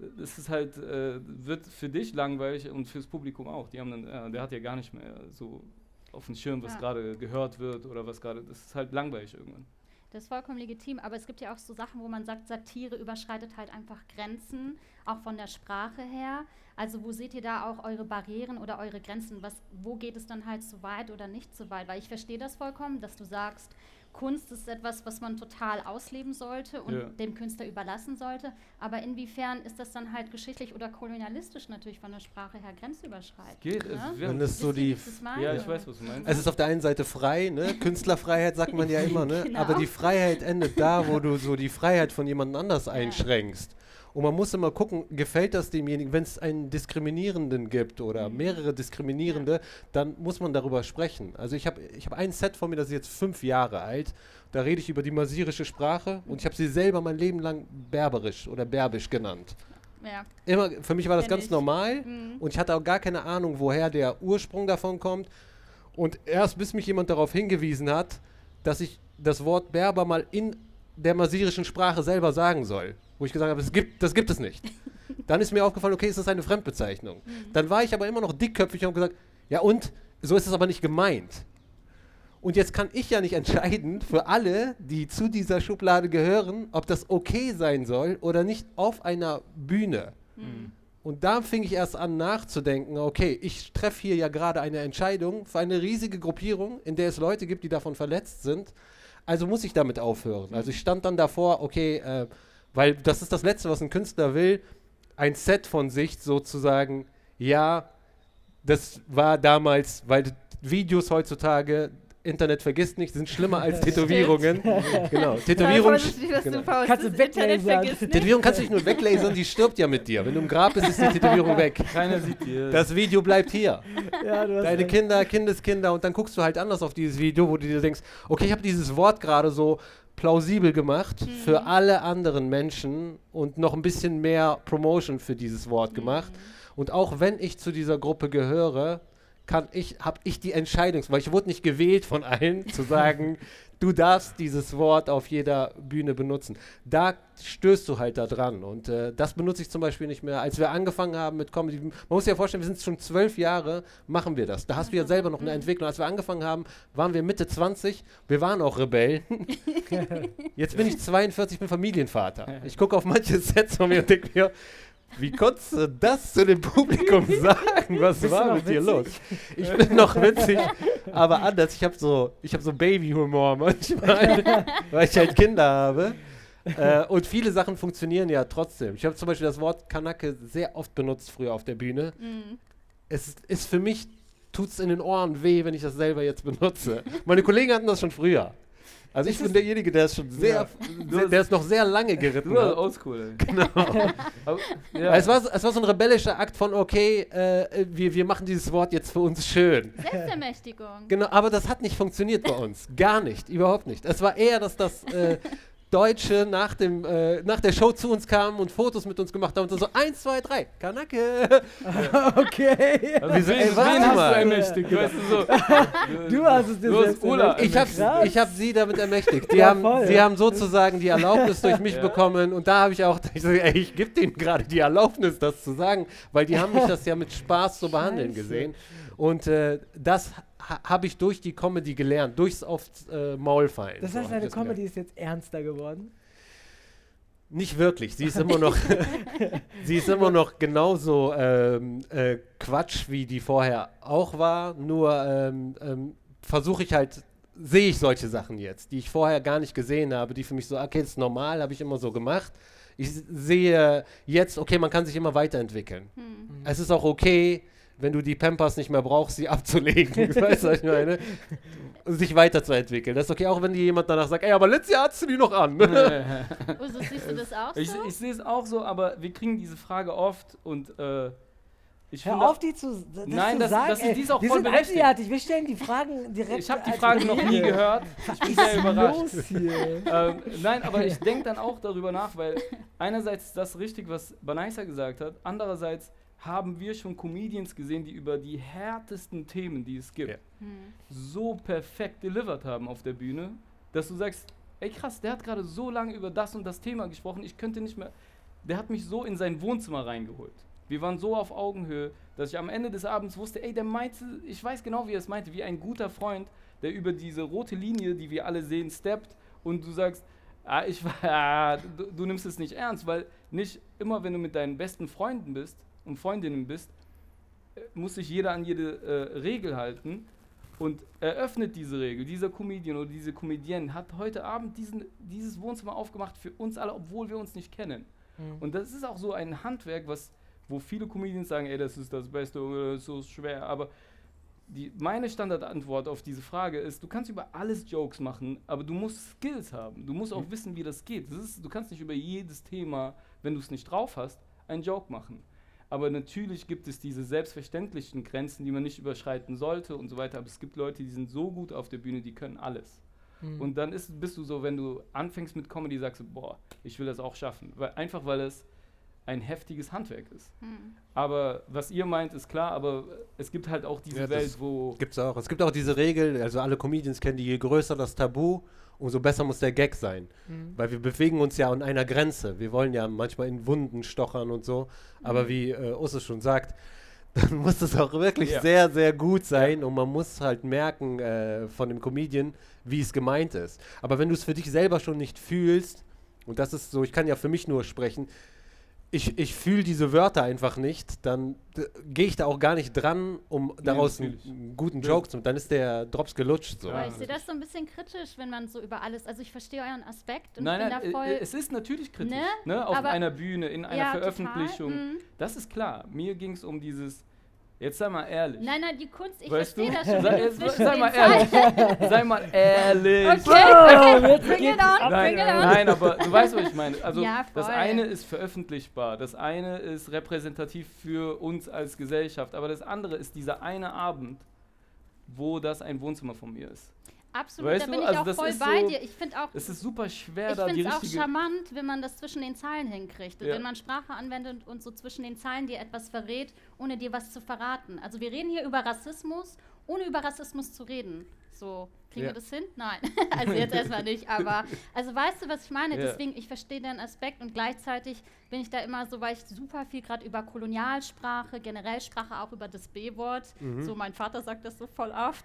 äh, ist es halt, äh, wird für dich langweilig und fürs Publikum auch. Die haben dann, äh, der hat ja gar nicht mehr so auf dem Schirm, was Ja. gerade gehört wird oder was gerade, das ist halt langweilig irgendwann. Das ist vollkommen legitim, aber es gibt ja auch so Sachen, wo man sagt, Satire überschreitet halt einfach Grenzen, auch von der Sprache her. Also wo seht ihr da auch eure Barrieren oder eure Grenzen? Was, wo geht es dann halt zu weit oder nicht zu weit? Weil ich verstehe das vollkommen, dass du sagst, Kunst ist etwas, was man total ausleben sollte und Ja. dem Künstler überlassen sollte. Aber inwiefern ist das dann halt geschichtlich oder kolonialistisch natürlich von der Sprache her grenzüberschreitend? Geht, ne? es, wir, Wenn es so die das ja, ich weiß, was du meinst. Es ist auf der einen Seite frei, ne? Künstlerfreiheit sagt man ja immer, ne? Genau. Aber die Freiheit endet da, wo du so die Freiheit von jemand anders einschränkst. Und man muss immer gucken, gefällt das demjenigen, wenn es einen Diskriminierenden gibt oder Mhm. mehrere Diskriminierende, dann muss man darüber sprechen. Also ich habe ich hab ein Set von mir, das ist jetzt fünf Jahre alt. Da rede ich über die masirische Sprache und ich habe sie selber mein Leben lang berberisch oder berbisch genannt. Ja. Immer, für mich war das Kenn ganz ich. normal Mhm. und ich hatte auch gar keine Ahnung, woher der Ursprung davon kommt. Und erst bis mich jemand darauf hingewiesen hat, dass ich das Wort Berber mal in der masirischen Sprache selber sagen soll. Wo ich gesagt habe, das gibt, das gibt es nicht. Dann ist mir aufgefallen, okay, ist eine Fremdbezeichnung. Dann war ich aber immer noch dickköpfig und habe gesagt, ja und, so ist es aber nicht gemeint. Und jetzt kann ich ja nicht entscheiden für alle, die zu dieser Schublade gehören, ob das okay sein soll oder nicht auf einer Bühne. Mhm. Und da fing ich erst an nachzudenken, okay, ich treffe hier ja gerade eine Entscheidung für eine riesige Gruppierung, in der es Leute gibt, die davon verletzt sind. Also muss ich damit aufhören. Also ich stand dann davor, okay, äh, weil das ist das Letzte, was ein Künstler will, ein Set von sich sozusagen, ja, das war damals, weil Videos heutzutage, Internet vergisst nicht, sind schlimmer als Tätowierungen. genau, Tätowierungen. Genau. Kannst du weglasern. Tätowierung kannst du nicht nur weglasern, die stirbt ja mit dir. Wenn du im Grab bist, ist die Tätowierung weg. Keiner sieht die. Das Video bleibt hier. Ja, du hast Deine. Kinder, Kindeskinder und dann guckst du halt anders auf dieses Video, wo du dir denkst, okay, ich habe dieses Wort gerade so plausibel gemacht für alle anderen Menschen und noch ein bisschen mehr Promotion für dieses Wort gemacht. Und auch wenn ich zu dieser Gruppe gehöre, kann ich, habe ich die Entscheidung, weil ich wurde nicht gewählt von allen, zu sagen, du darfst dieses Wort auf jeder Bühne benutzen. Da stößt du halt da dran. Und äh, das benutze ich zum Beispiel nicht mehr. Als wir angefangen haben mit Comedy, man muss sich ja vorstellen, wir sind schon zwölf Jahre, machen wir das. Da hast du ja selber noch eine Entwicklung. Als wir angefangen haben, waren wir Mitte 20. Wir waren auch Rebellen. Jetzt bin ich 42, bin Familienvater. Ich gucke auf manche Sets von mir und denke mir, wie konntest du das zu dem Publikum sagen? Was Bist war mit dir witzig? los? Ich bin noch witzig, aber anders. Ich habe so, ich habe so Baby-Humor manchmal, weil ich halt Kinder habe. Äh, und viele Sachen funktionieren ja trotzdem. Ich habe zum Beispiel das Wort Kanake sehr oft benutzt früher auf der Bühne. Mhm. Es ist- ist für mich, tut es in den Ohren weh, wenn ich das selber jetzt benutze. Meine Kollegen hatten das schon früher. Also ich bin derjenige, der ist schon sehr, Ja. der ist noch sehr lange geritten Du hat. oldschool. Genau. Aber, ja. Es, war, so- es war so ein rebellischer Akt von, okay, äh, wir, wir machen dieses Wort jetzt für uns schön. Selbstermächtigung. Genau, aber das hat nicht funktioniert bei uns. Gar nicht, überhaupt nicht. Es war eher, dass das äh, Deutsche nach, dem, äh, nach der Show zu uns kamen und Fotos mit uns gemacht haben und so, eins, zwei, drei, Kanake. Okay. Also Wieso- ey, wen hast du ermächtigt? Weißt du so. Du hast es dir Du selbst ermächtigt. Ich habe ich hab sie damit ermächtigt. Die, Ja, haben, voll. sie haben sozusagen die Erlaubnis durch mich Ja. bekommen und da habe ich auch, ich so, ey, ich gebe denen gerade die Erlaubnis, das zu sagen, weil die haben mich das ja mit Spaß zu behandeln Scheiße. gesehen. Und äh, das ha habe ich durch die Comedy gelernt, durchs aufs äh, Maul fallen. Das So heißt, ich deine das gelernt. Comedy ist jetzt ernster geworden. Nicht wirklich. Sie ist immer noch, sie ist immer noch genauso ähm, äh, Quatsch, wie die vorher auch war. Nur ähm, ähm, versuche ich halt, sehe ich solche Sachen jetzt, die ich vorher gar nicht gesehen habe, die für mich so, okay, das ist normal, habe ich immer so gemacht. Ich sehe jetzt, okay, man kann sich immer weiterentwickeln. Hm. Es ist auch okay, wenn du die Pampers nicht mehr brauchst, sie abzulegen. weißt du, was ich meine? Sich weiterzuentwickeln. Das ist okay, auch wenn dir jemand danach sagt, ey, aber letztes Jahr hattest du die noch an. Uso, siehst du das auch ich so? ich sehe es auch so, aber wir kriegen diese Frage oft und äh, ich Hör finde. auf, die zu, das Nein, zu das- sagen. das ist- ey. die ist auch die voll sind berechtigt. Wir stellen die Fragen direkt. ich habe die als Frage noch nie gehört. Ich bin sehr überrascht. los hier? ähm, nein, aber ich denke dann auch darüber nach, weil einerseits ist das richtig, was Banaisa gesagt hat, andererseits haben wir schon Comedians gesehen, die über die härtesten Themen, die es gibt, Ja. Hm. so perfekt delivered haben auf der Bühne, dass du sagst, ey krass, der hat gerade so lange über das und das Thema gesprochen, ich könnte nicht mehr, der hat mich so in sein Wohnzimmer reingeholt. Wir waren so auf Augenhöhe, dass ich am Ende des Abends wusste, ey, der meinte, ich weiß genau, wie er es meinte, wie ein guter Freund, der über diese rote Linie, die wir alle sehen, steppt und du sagst, ah, ich, ah, du, du nimmst es nicht ernst, weil nicht immer, wenn du mit deinen besten Freunden bist und Freundinnen bist, muss sich jeder an jede äh, Regel halten und eröffnet diese Regel. Dieser Comedian oder diese Comedienne hat heute Abend diesen, dieses Wohnzimmer aufgemacht für uns alle, obwohl wir uns nicht kennen. Mhm. Und das ist auch so ein Handwerk, was, wo viele Comedians sagen, ey, das ist das Beste, oder das ist so schwer. Aber die, meine Standardantwort auf diese Frage ist, du kannst über alles Jokes machen, aber du musst Skills haben. Du musst auch wissen, wie das geht. Das ist, du kannst nicht über jedes Thema, wenn du es nicht drauf hast, einen Joke machen. Aber natürlich gibt es diese selbstverständlichen Grenzen, die man nicht überschreiten sollte und so weiter. Aber es gibt Leute, die sind so gut auf der Bühne, die können alles. Mhm. Und dann ist, bist du so, wenn du anfängst mit Comedy, sagst du, boah, ich will das auch schaffen. Weil, einfach weil es ein heftiges Handwerk ist. Hm. Aber was ihr meint, ist klar, aber es gibt halt auch diese Ja, das Welt, wo. Gibt's auch. Es gibt auch diese Regel, also alle Comedians kennen die, je größer das Tabu, umso besser muss der Gag sein. Mhm. Weil wir bewegen uns ja an einer Grenze. Wir wollen ja manchmal in Wunden stochern und so. Aber wie äh, Usse schon sagt, dann muss es auch wirklich Ja. sehr, sehr gut sein und man muss halt merken äh, von dem Comedian, wie es gemeint ist. Aber wenn du es für dich selber schon nicht fühlst, und das ist so, ich kann ja für mich nur sprechen, ich, ich fühle diese Wörter einfach nicht, dann d- gehe ich da auch gar nicht dran, um daraus einen, natürlich. einen guten. Joke zu machen. Dann ist der Drops gelutscht. So. Aber ich sehe das so ein bisschen kritisch, wenn man so über alles, also ich verstehe euren Aspekt und Nein, ich nein, bin da äh, voll. es ist natürlich kritisch. Ne? Ne? Auf Aber- einer Bühne, in einer ja, Veröffentlichung. Total. Mhm. Das ist klar. Mir ging es um dieses. Jetzt sei mal ehrlich. Nein, nein, die Kunst, ich Weißt verstehe du? das schon. Sei, jetzt, sei mal ehrlich. sei mal ehrlich. Okay, okay, bring it on, Nein, bring it on. nein, aber du weißt, was ich meine. Also Ja, das eine ist veröffentlichbar, das eine ist repräsentativ für uns als Gesellschaft, aber das andere ist dieser eine Abend, wo das ein Wohnzimmer von mir ist. Absolut, Weißt da du, bin ich also auch voll bei so- dir. Ich finde auch, Es ist super schwer, ich da die finde es auch richtige... charmant, wenn man das zwischen den Zeilen hinkriegt. Und Ja. Wenn man Sprache anwendet und so zwischen den Zeilen dir etwas verrät, ohne dir was zu verraten. Also wir reden hier über Rassismus, ohne über Rassismus zu reden. So, kriegen Ja. wir das hin? Nein. also jetzt erstmal nicht, aber also weißt du, was ich meine? Ja. Deswegen, ich verstehe den Aspekt und gleichzeitig bin ich da immer so, weil ich super viel gerade über Kolonialsprache, generell Sprache, auch über das B-Wort. So, mein Vater sagt das so voll oft.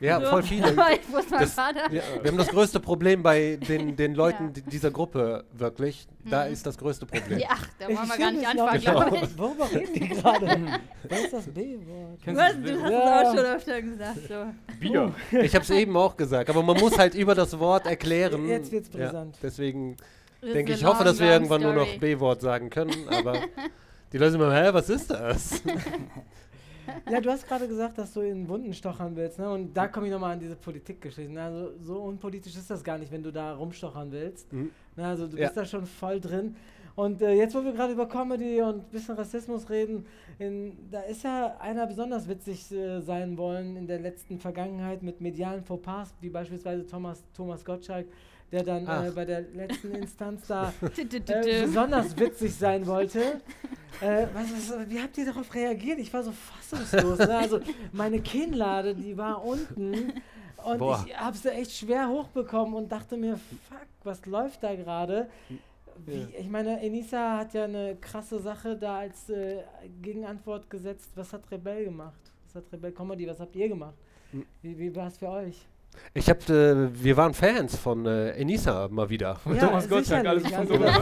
Ja, so. voll viele. Das- Vater. Ja, wir haben das größte Problem bei den, den Leuten dieser Gruppe, wirklich. Da Mhm. ist das größte Problem. Ja, ach, da wollen wir gar nicht anfangen, glaube ich. Worüber reden die gerade? Was ist das B-Wort? Du Bild? hast Ja. es auch schon öfter gesagt. So. Bier. Ich habe es eben auch gesagt, aber man muss halt über das Wort erklären. Jetzt wird's brisant. Ja, deswegen denke ich, hoffe, dass wir irgendwann long nur noch story. B-Wort sagen können, aber die Leute immer, hä, was ist das? Ja, du hast gerade gesagt, dass du in Wunden stochern willst, ne? Und da komme ich nochmal an diese Politikgeschichten. Also so unpolitisch ist das gar nicht, wenn du da rumstochern willst. Mhm. Ne? Also du Ja. bist da schon voll drin. Und äh, jetzt, wo wir gerade über Comedy und ein bisschen Rassismus reden, in, da ist ja einer besonders witzig äh, sein wollen in der letzten Vergangenheit mit medialen Fauxpas, wie beispielsweise Thomas, Thomas Gottschalk, der dann äh, bei der letzten Instanz da äh, besonders witzig sein wollte. Äh, was, was, wie habt ihr darauf reagiert? Ich war so fassungslos. Ne? Also meine Kinnlade, die war unten und Boah. ich habe sie echt schwer hochbekommen und dachte mir, fuck, was läuft da gerade? Wie, Ich meine, Enisa hat ja eine krasse Sache da als äh, Gegenantwort gesetzt. Was hat Rebell gemacht? Was hat Rebell Comedy? Was habt ihr gemacht? Hm. Wie, wie war es für euch? Ich hab, äh, wir waren Fans von äh, Enisa mal wieder. Von Thomas Gottschalk, alles von also, das ist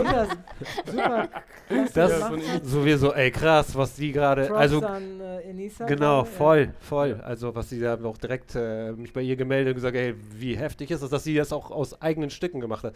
super klasse Das- gemacht von hat. So wir so, ey krass, was die gerade, also an äh, Enisa. Genau, gerade, ja. voll, voll. Also was sie da auch direkt äh, mich bei ihr gemeldet und gesagt, ey, wie heftig ist das, dass sie das auch aus eigenen Stücken gemacht hat.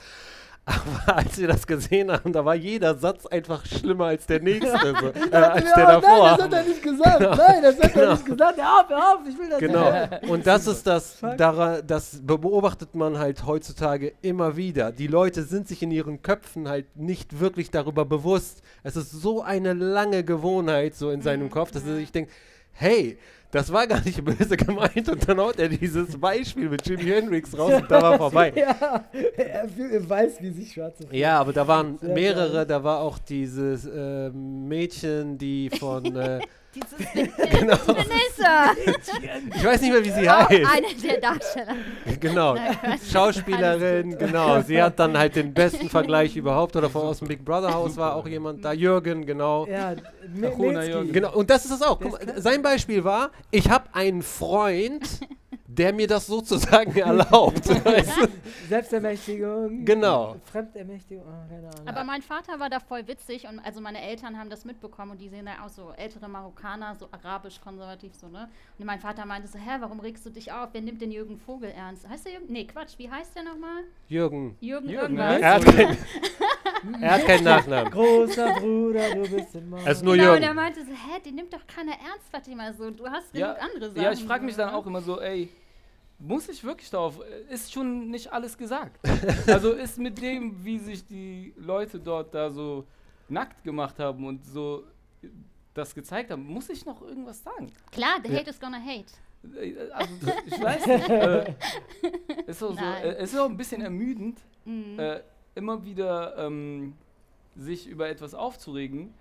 Aber als wir das gesehen haben, da war jeder Satz einfach schlimmer als der nächste, so, äh, als Ja, der Nein, davor. das hat er nicht gesagt. Nein, das hat Genau. er nicht gesagt. Auf, hör auf, ich will das Genau. nicht. Und das ist das, daran, das beobachtet man halt heutzutage immer wieder. Die Leute sind sich in ihren Köpfen halt nicht wirklich darüber bewusst. Es ist so eine lange Gewohnheit so in seinem Mhm, Kopf, dass er ja. sich denkt, hey, das war gar nicht böse gemeint und dann haut er dieses Beispiel mit Jimi Hendrix raus und da war vorbei. Ja, er, weiß, wie sich Schwarze fühlen. Ja, aber da waren mehrere, da war auch dieses äh, Mädchen, die von, äh, Dieses Genau. Vanessa. ich weiß nicht mehr, wie sie Auch heißt. eine der Darsteller. Genau. Schauspielerin, genau. Sie hat dann halt den besten Vergleich überhaupt. Oder von aus dem Big Brother Haus war auch jemand da. Jürgen, genau. Ja. Jürgen. Genau, und das ist es auch. Guck mal, sein Beispiel war, ich habe einen Freund, der mir das sozusagen erlaubt. weißt du? Selbstermächtigung. Genau. Fremdermächtigung. Oh, keine Ahnung. Aber mein Vater war da voll witzig und also meine Eltern haben das mitbekommen und die sehen da auch so ältere Marokkaner, so arabisch konservativ so, ne? Und mein Vater meinte so, hä, warum regst du dich auf? Wer nimmt den Jürgen Vogel ernst? Heißt der Jürgen? Nee, Quatsch, wie heißt der nochmal? Jürgen. Jürgen, Jürgen, irgendwas. ja. Er hat, kein, er hat keinen Nachnamen. Großer Bruder, du bist immer. Er ist nur genau, und Jürgen. er meinte so, hä, den nimmt doch keiner ernst, Fatima, so, du hast Ja, genug andere Sachen. Ja, ich frage mich dann ne? auch immer so, ey, muss ich wirklich darauf, äh, ist schon nicht alles gesagt. also ist mit dem, wie sich die Leute dort da so nackt gemacht haben und so äh, das gezeigt haben, muss ich noch irgendwas sagen? Klar, the Ja. hate is gonna hate. Äh, Also, ich weiß nicht. Äh, ist auch so, äh, ist auch ein bisschen ermüdend, Mhm. äh, immer wieder ähm, sich über etwas aufzuregen,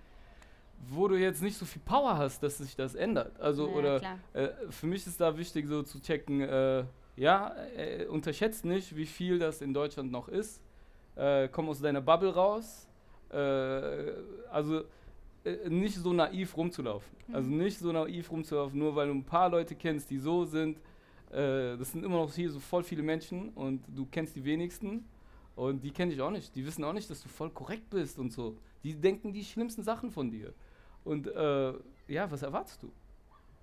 wo du jetzt nicht so viel Power hast, dass sich das ändert. Also, Ja, oder äh, für mich ist da wichtig, so zu checken, äh, ja, äh, unterschätzt nicht, wie viel das in Deutschland noch ist. Äh, komm aus deiner Bubble raus. Äh, also äh, nicht so naiv rumzulaufen. Also nicht so naiv rumzulaufen, nur weil du ein paar Leute kennst, die so sind. Das sind immer noch hier so voll viele Menschen und du kennst die wenigsten. Und die kenne ich auch nicht. Die wissen auch nicht, dass du voll korrekt bist und so. Die denken die schlimmsten Sachen von dir. Und äh, ja, was erwartest du?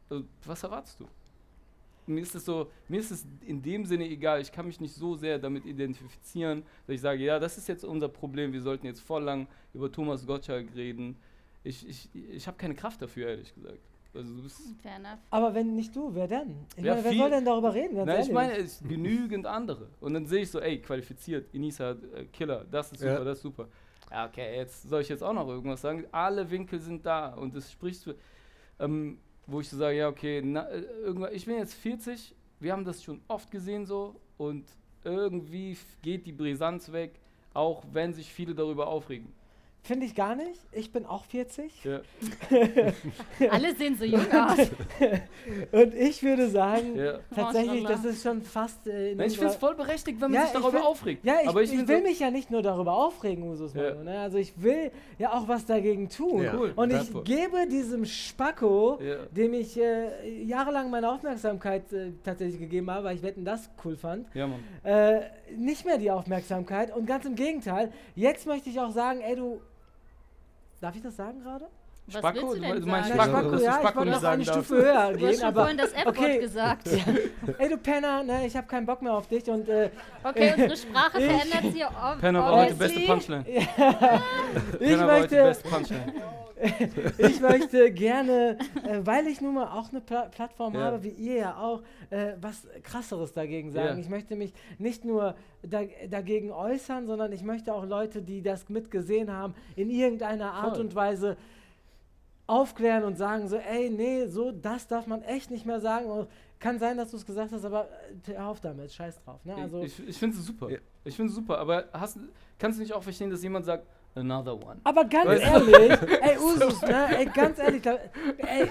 Also, was erwartest du? Mir ist es so, mir ist es in dem Sinne egal, ich kann mich nicht so sehr damit identifizieren, dass ich sage, ja, das ist jetzt unser Problem, wir sollten jetzt voll lang über Thomas Gottschalk reden. Ich, ich, ich habe keine Kraft dafür, ehrlich gesagt. Also. Aber wenn nicht du, wer denn? Ich Ja, meine, wer viel- soll denn darüber reden? Ganz Nein, ich meine, es ist genügend andere. Und dann sehe ich so, ey, qualifiziert, Inisa, äh, Killer, das ist super, Ja. das ist super. Okay, jetzt soll ich jetzt auch noch irgendwas sagen. Alle Winkel sind da und es spricht ähm, wo ich so sage, ja, okay, na, äh, irgendwann, ich bin jetzt 40, wir haben das schon oft gesehen so und irgendwie geht die Brisanz weg, auch wenn sich viele darüber aufregen. Finde ich gar nicht. Ich bin auch 40. Ja, Alle sehen so jung aus. Und ich würde sagen, ja. tatsächlich, das ist schon fast äh, in Nein, ich finde es voll berechtigt, wenn man Ja, sich ich darüber will- aufregt. Ja, ich, aber ich, bin will so, mich ja nicht nur darüber aufregen, Usus Ja. Manu, ne? Also ich will ja auch was dagegen tun. Ja. Cool, Und ich wertvoll. gebe diesem Spacko, Ja. dem ich äh, jahrelang meine Aufmerksamkeit äh, tatsächlich gegeben habe, weil ich Wetten das cool fand, äh, nicht mehr die Aufmerksamkeit. Und ganz im Gegenteil, jetzt möchte ich auch sagen, ey du, darf ich das sagen gerade? Was Spacko? willst du Du denn du meinst sagen? Spacko, du ja, ich Spacko wollte nicht noch eine sagen Stufe höher Du hast gehen, schon aber vorhin das F-Wort okay. gesagt. ey du Penner, ne, ich habe keinen Bock mehr auf dich und äh, Okay, unsere Sprache Ich- verändert sich Penner war heute beste Punchline. ich Penner war heute möchte, beste Punchline. ich möchte gerne, äh, weil ich nun mal auch eine Pla Plattform Ja. habe, wie ihr ja auch, äh, was krasseres dagegen sagen. Ja. Ich möchte mich nicht nur da, dagegen äußern, sondern ich möchte auch Leute, die das mitgesehen haben, in irgendeiner Art Voll. und Weise aufklären und sagen so, ey, nee, so, das darf man echt nicht mehr sagen. Und kann sein, dass du es gesagt hast, aber äh, hör auf damit, scheiß drauf. Ne? Also, ich ich finde es super. Ja. Ich finde es super. Aber hast, kannst du nicht auch verstehen, dass jemand sagt, another one? Aber ganz Weißt du? ehrlich, ey Usus, ne, ey, ganz ehrlich, da, ey,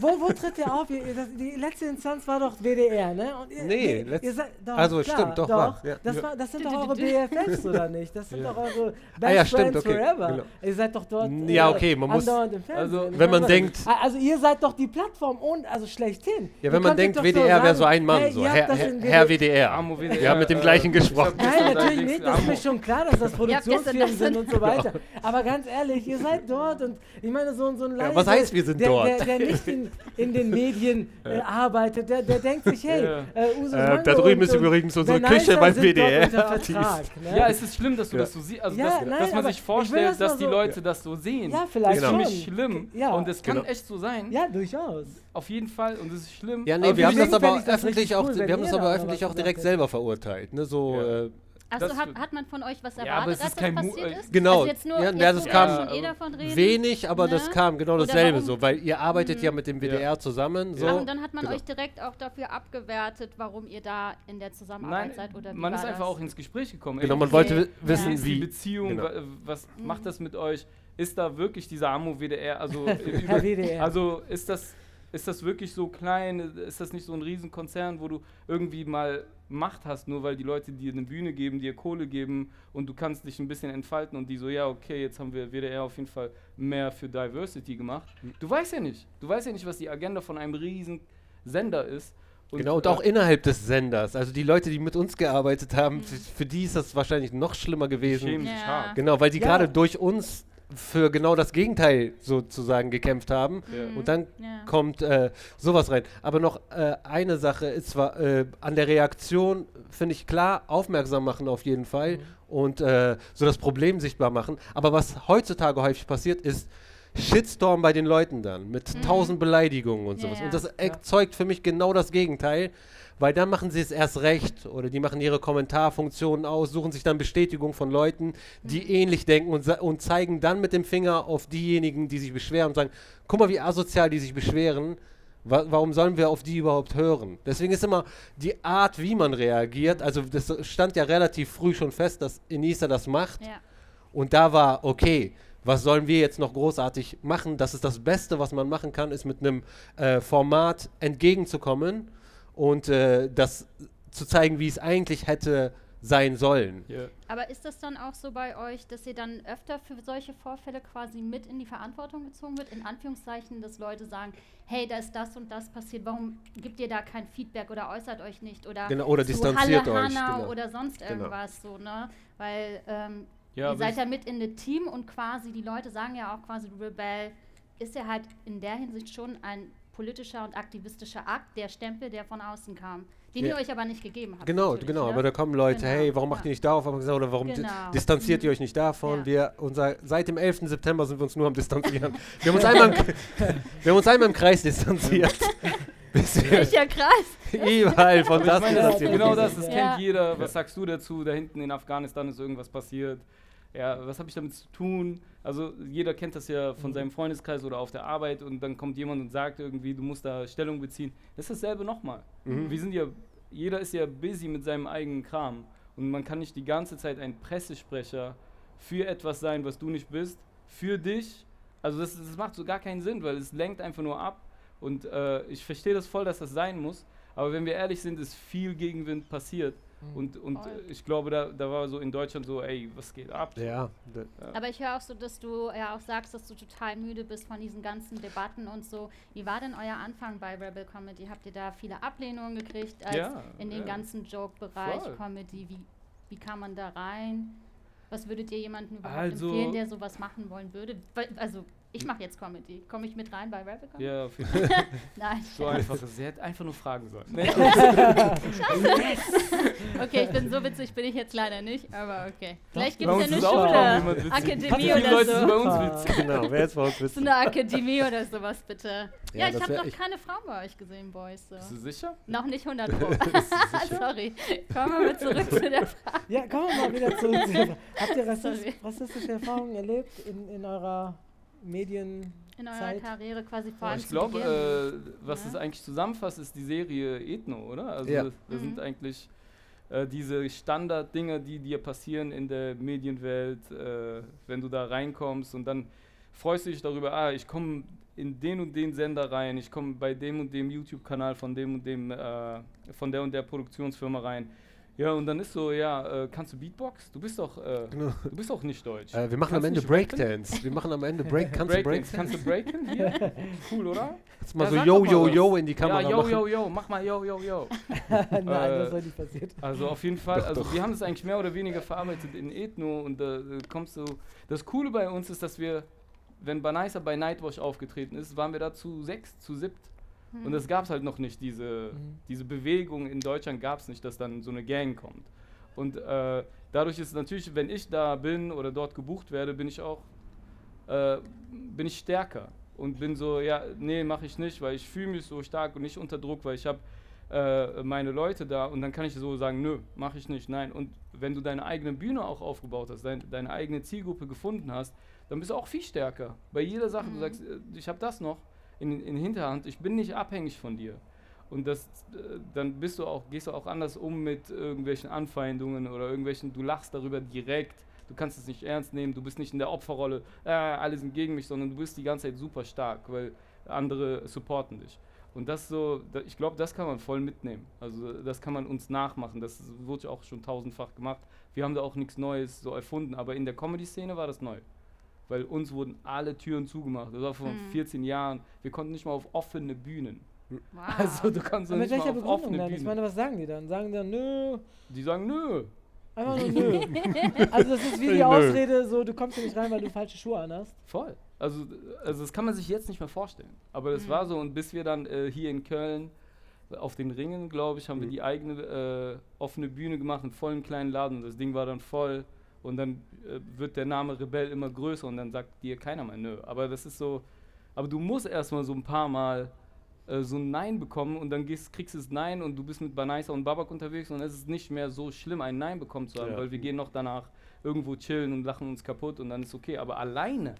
wo, wo tritt ihr auf? Die letzte Instanz war doch WDR, ne? Und ihr, Nee, ihr, letzt- ihr seid, doch, also klar, stimmt, doch, war, ja. Das, Ja. war, das sind doch eure BFFs, oder nicht? Das sind Ja. doch eure Best Ah ja, stimmt, Friends okay, Forever. genau. Ihr seid doch dort Ja, okay, man muss- andauernd im Fernsehen. Also, wenn man meine, denkt- Also ihr seid doch die Plattform und, also schlechthin. Ja, wenn man denkt, doch WDR wäre so ein Mann, hey, so Herr, Herr, WDR. Wir haben mit dem äh, gleichen ich gesprochen. Nein, natürlich nicht, das ist mir schon klar, dass das Produktionsfirmen sind und so weiter. Aber ganz ehrlich, ihr seid dort und ich meine, so, so ein Laie, was heißt, wir sind der, dort? Der, der nicht in, in den Medien äh, arbeitet, der, der denkt sich, hey, Ja. äh, Usus Äh, da drüben und- ist übrigens unsere Küche beim WDR. Vertrag, ne? Ja, es ist schlimm, dass du Ja. das so siehst. Also, Ja, dass, nein, dass man sich vorstellt, das dass die so- Leute das so sehen. Ja, vielleicht ist für schon. schlimm. Ja. Und es kann Genau. echt so sein. ja, durchaus. Auf jeden Fall. Und es ist schlimm. Ja, nee, wir haben das aber öffentlich auch, wir haben das aber öffentlich direkt selber verurteilt. Ne? So, Ja. äh, Achso, Das hat, hat man von euch was Ja, erwartet, aber es ist kein das passiert äh, ist? genau. Also jetzt nur, Ja, jetzt ja, das wo kam- eh davon reden. wenig, aber das Ne? kam genau Oder dasselbe warum- so, weil ihr arbeitet ja mit dem WDR zusammen. So. Ach, und dann hat man Genau. euch direkt auch dafür abgewertet, warum ihr da in der Zusammenarbeit Nein, seid oder wie man war ist einfach das? auch ins Gespräch gekommen. Genau, man Okay. wollte wi- Ja. wie wissen, ist die wie. Beziehung? genau. wa- Was Mhm. macht das mit euch? Ist da wirklich dieser Amo WDR? Also, äh, Herr WDR. also ist das, ist das wirklich so klein? Ist das nicht so ein Riesenkonzern, wo du irgendwie mal Macht hast, nur weil die Leute dir eine Bühne geben, dir Kohle geben und du kannst dich ein bisschen entfalten und die so, ja, okay, jetzt haben wir WDR auf jeden Fall mehr für Diversity gemacht. Du weißt ja nicht. Du weißt ja nicht, was die Agenda von einem riesen Sender ist. Genau, und äh, auch innerhalb des Senders. Also die Leute, die mit uns gearbeitet haben, für, für die ist das wahrscheinlich noch schlimmer die gewesen. schämen sich Ja. hart. Genau, weil die Ja. gerade durch uns für genau das Gegenteil sozusagen gekämpft haben. Ja. Und dann Ja. kommt äh, sowas rein. Aber noch äh, eine Sache ist zwar äh, an der Reaktion, finde ich klar, aufmerksam machen auf jeden Fall und äh, so das Problem sichtbar machen. Aber was heutzutage häufig passiert, ist Shitstorm bei den Leuten dann mit Mhm. tausend Beleidigungen und sowas. ja. Und das erzeugt für mich genau das Gegenteil. Weil dann machen sie es erst recht oder die machen ihre Kommentarfunktionen aus, suchen sich dann Bestätigung von Leuten, die Mhm. ähnlich denken und, und zeigen dann mit dem Finger auf diejenigen, die sich beschweren und sagen, guck mal, wie asozial die sich beschweren. Wa warum sollen wir auf die überhaupt hören? Deswegen ist immer die Art, wie man reagiert, also das stand ja relativ früh schon fest, dass Enisa das macht. Ja. Und da war, okay, was sollen wir jetzt noch großartig machen? Das ist das Beste, was man machen kann, ist mit einem äh, Format entgegenzukommen und äh, das zu zeigen, wie es eigentlich hätte sein sollen. Ja. Aber ist das dann auch so bei euch, dass ihr dann öfter für solche Vorfälle quasi mit in die Verantwortung gezogen wird? In Anführungszeichen, dass Leute sagen, hey, da ist das und das passiert, warum gibt ihr da kein Feedback oder äußert euch nicht oder, Genau, oder zu distanziert Halle, euch, Hanau genau. oder sonst Genau. irgendwas so, ne? Weil ähm, Ja, ihr seid ja mit in dem Team und quasi die Leute sagen ja auch quasi, Rebell ist ja halt in der Hinsicht schon ein politischer und aktivistischer Akt, der Stempel, der von außen kam. Den Ja. ihr euch aber nicht gegeben habt. Genau, genau, ne? aber da kommen Leute, Genau, hey, warum macht ja. ihr nicht darauf oder warum Genau. distanziert ihr euch nicht davon? Ja. Wir, unser, seit dem 11. September sind wir uns nur am Distanzieren. wir, haben uns einmal im, wir haben uns einmal im Kreis distanziert. Welcher Kreis? überall von das meine, das das, genau das, das Ja. kennt jeder. Was sagst du dazu? Da hinten in Afghanistan ist irgendwas passiert. Ja, was habe ich damit zu tun? Also jeder kennt das ja von seinem Freundeskreis oder auf der Arbeit und dann kommt jemand und sagt irgendwie, du musst da Stellung beziehen. Das ist dasselbe nochmal. Mhm. Wir sind ja, jeder ist ja busy mit seinem eigenen Kram und man kann nicht die ganze Zeit ein Pressesprecher für etwas sein, was du nicht bist, für dich. Also das, das macht so gar keinen Sinn, weil es lenkt einfach nur ab und äh, ich verstehe das voll, dass das sein muss. Aber wenn wir ehrlich sind, ist viel Gegenwind passiert. Und, und Voll. äh, ich glaube, da, da war so in Deutschland so, ey, was geht ab? Ja, Aber ich höre auch so, dass du ja auch sagst, dass du total müde bist von diesen ganzen Debatten und so. Wie war denn euer Anfang bei Rebel Comedy? Habt ihr da viele Ablehnungen gekriegt als Ja, in den ja. ganzen Joke-Bereich. Comedy? Wie, wie kam man da rein? Was würdet ihr jemandem überhaupt Also- empfehlen, der sowas machen wollen würde? Also, ich mache jetzt Comedy. Komme ich mit rein bei Rebel Comedy? Ja, auf jeden Fall. Nein. so einfach. Sie hätte einfach nur fragen sollen. Nee, Okay, ich bin so witzig, bin ich jetzt leider nicht, aber okay. Vielleicht gibt es ja eine Schule, witzig. Akademie oder Leute sind bei so. uns witzig? genau, wer jetzt bei uns So wissen. eine Akademie oder sowas, bitte. Ja, Ja, ich habe noch keine Frauen bei euch gesehen, Boys. So. Bist du sicher? Noch nicht 100 Pro. Sorry. Kommen wir mal zurück zu der Frage. Ja, kommen wir mal wieder zurück. zu der- Habt ihr rassistische Erfahrungen erlebt in, in eurer Medien? In eurer Zeit. Karriere quasi vor allem ich glaube, äh, was Ja. es eigentlich zusammenfasst, ist die Serie Ethno, oder? Also Ja. das, das Mhm. sind eigentlich äh, diese Standarddinge, die dir passieren in der Medienwelt, äh, wenn du da reinkommst und dann freust du dich darüber, ah, ich komme in den und den Sender rein, ich komme bei dem und dem YouTube-Kanal von dem und dem, äh, von der und der Produktionsfirma rein. Ja, und dann ist so, ja, äh, kannst du Beatbox? Du bist doch, äh, Genau. du bist doch nicht deutsch. Äh, wir machen Kannst am Ende? Breakdance. Wir machen am Ende Break. Kannst du Breakdance. Kannst du breaken hier? Cool, oder? Du mal Ja, so yo, mal yo, was. yo in die Kamera ja, yo, machen? yo, yo, mach mal yo, yo, yo. Nein, das Äh, soll nicht passiert. Also auf jeden Fall, Doch, also doch. wir haben das eigentlich mehr oder weniger verarbeitet in Ethno und da äh, kommst du. Das Coole bei uns ist, dass wir, wenn Banaisa bei Nightwash aufgetreten ist, waren wir da zu sechs, zu siebt. Und es gab es halt noch nicht, diese, Mhm. diese Bewegung in Deutschland gab es nicht, dass dann so eine Gang kommt. Und äh, dadurch ist es natürlich, wenn ich da bin oder dort gebucht werde, bin ich auch, äh, bin ich stärker und bin so, ja, nee, mache ich nicht, weil ich fühle mich so stark und nicht unter Druck, weil ich habe äh, meine Leute da und dann kann ich so sagen, nö, mache ich nicht, nein. Und wenn du deine eigene Bühne auch aufgebaut hast, dein, deine eigene Zielgruppe gefunden hast, dann bist du auch viel stärker. Bei jeder Sache, du Mhm. sagst, äh, ich habe das noch in, in Hinterhand, ich bin nicht abhängig von dir. Und das, äh, dann bist du auch, gehst du auch anders um mit irgendwelchen Anfeindungen oder irgendwelchen, du lachst darüber direkt, du kannst es nicht ernst nehmen, du bist nicht in der Opferrolle, äh, alle sind gegen mich, sondern du bist die ganze Zeit super stark, weil andere supporten dich. Und das so, ich glaube, das kann man voll mitnehmen. Also das kann man uns nachmachen. Das wurde ja auch schon tausendfach gemacht. Wir haben da auch nichts Neues so erfunden, aber in der Comedy-Szene war das neu. Weil uns wurden alle Türen zugemacht. Das war vor Mhm. 14 Jahren. Wir konnten nicht mal auf offene Bühnen. wow. Also du kannst mit nicht mal auf Begründung offene dann? Ich Bühnen. meine, was sagen die dann? Sagen die dann, nö, Die sagen, nö. einfach nur nö. also das ist wie die. Ausrede, so, du kommst hier nicht rein, weil du falsche Schuhe anhast. Voll. Also, also das kann man sich jetzt nicht mehr vorstellen. Aber das Mhm. war so und bis wir dann äh, hier in Köln auf den Ringen, glaube ich, haben wir Mhm. die eigene äh, offene Bühne gemacht in vollen kleinen Laden. Das Ding war dann voll und dann äh, wird der Name Rebell immer größer und dann sagt dir keiner mehr nö. Aber das ist so, aber du musst erstmal so ein paar Mal äh, so ein Nein bekommen und dann gehst, kriegst du das Nein und du bist mit Banaisa und Babak unterwegs und es ist nicht mehr so schlimm, ein Nein bekommen zu haben, Ja. weil wir gehen noch danach irgendwo chillen und lachen uns kaputt und dann ist okay. Aber alleine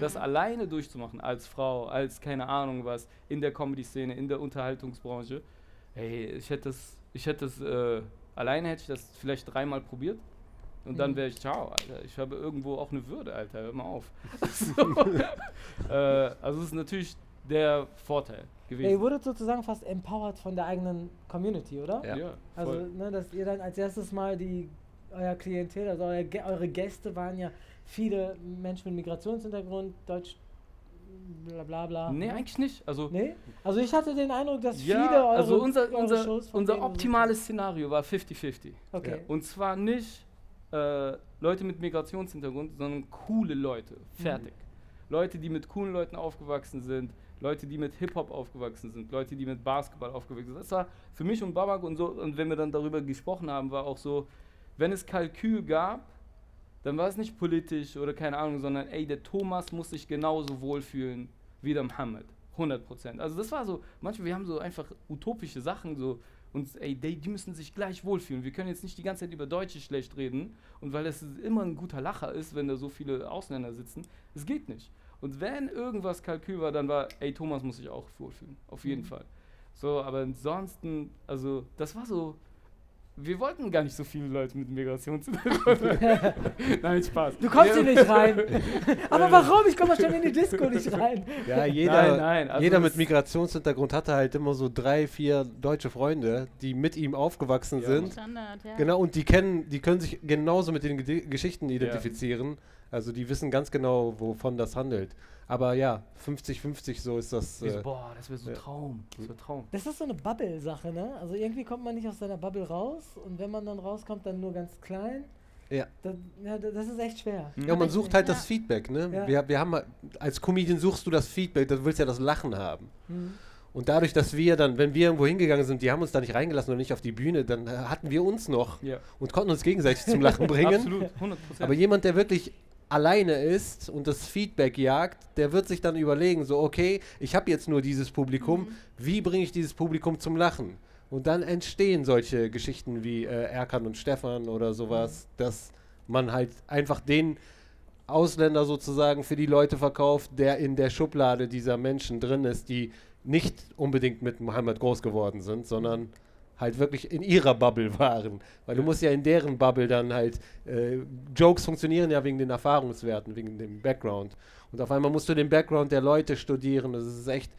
das alleine durchzumachen als Frau, als keine Ahnung was, in der Comedy-Szene, in der Unterhaltungsbranche, hey, ich hätte das, ich hätte das, äh, alleine hätte ich das vielleicht dreimal probiert und dann wäre ich, ciao, Alter, ich habe irgendwo auch eine Würde, Alter, hör mal auf. so, äh, also es ist natürlich der Vorteil Ja, ihr gewesen. wurdet sozusagen fast empowered von der eigenen Community, oder? Ja. Also, voll. ne, dass ihr dann als erstes mal die, euer Klientel, also euer, eure Gäste waren ja viele Menschen mit Migrationshintergrund, Deutsch, bla bla bla. Nee, ne? eigentlich nicht. Also, Nee? Also ich hatte den Eindruck, dass viele ja, eure, also unser, eure unser, Shows von unser optimales Szenario war 50-50. Okay. Und zwar nicht äh, Leute mit Migrationshintergrund, sondern coole Leute. Fertig. Leute, die mit coolen Leuten aufgewachsen sind, Leute, die mit Hip-Hop aufgewachsen sind, Leute, die mit Basketball aufgewachsen sind. Das war für mich und Babak und so, und wenn wir dann darüber gesprochen haben, war auch so, wenn es Kalkül gab, dann war es nicht politisch oder keine Ahnung, sondern ey, der Thomas muss sich genauso wohlfühlen wie der Mohammed. 100 Prozent. Also das war so, manchmal, wir haben so einfach utopische Sachen, so, und ey, die, die müssen sich gleich wohlfühlen. Wir können jetzt nicht die ganze Zeit über Deutsche schlecht reden und weil es immer ein guter Lacher ist, wenn da so viele Ausländer sitzen, es geht nicht. Und wenn irgendwas Kalkül war, dann war, ey, Thomas muss sich auch wohlfühlen, auf jeden mhm. Fall. So, aber ansonsten, also das war so, wir wollten gar nicht so viele Leute mit Migration zu Nein, Spaß. Du kommst hier nicht rein. Aber warum? Ich komme schon in die Disco nicht rein. Ja, jeder, nein, nein, also jeder mit Migrationshintergrund hatte halt immer so drei, vier deutsche Freunde, die mit ihm aufgewachsen ja. sind. Standard, ja. Genau, und die kennen, die können sich genauso mit den G Geschichten identifizieren. Ja. Also die wissen ganz genau, wovon das handelt. Aber ja, 50-50 so ist das. Äh, boah, das wäre so ein ja. Traum. Das wäre Traum. Das ist so eine Bubble-Sache, ne? Also irgendwie kommt man nicht aus seiner Bubble raus und wenn man dann rauskommt, dann nur ganz klein. Ja. Das, ja, das ist echt schwer. Ja, man sucht halt ja. das Feedback, ne? Ja. Wir, wir haben als Comedian suchst du das Feedback, du willst ja das Lachen haben. Mhm. Und dadurch, dass wir dann, wenn wir irgendwo hingegangen sind, die haben uns da nicht reingelassen oder nicht auf die Bühne, dann hatten wir uns noch ja. und konnten uns gegenseitig zum Lachen bringen. Absolut, 100%. Aber jemand, der wirklich alleine ist und das Feedback jagt, der wird sich dann überlegen, so, okay, ich habe jetzt nur dieses Publikum, mhm. wie bringe ich dieses Publikum zum Lachen? Und dann entstehen solche Geschichten wie äh, Erkan und Stefan oder sowas, mhm. dass man halt einfach den Ausländer sozusagen für die Leute verkauft, der in der Schublade dieser Menschen drin ist, die nicht unbedingt mit Mohammed groß geworden sind, sondern halt wirklich in ihrer Bubble waren. Weil du musst ja in deren Bubble dann halt, äh, Jokes funktionieren ja wegen den Erfahrungswerten, wegen dem Background. Und auf einmal musst du den Background der Leute studieren. Das ist echt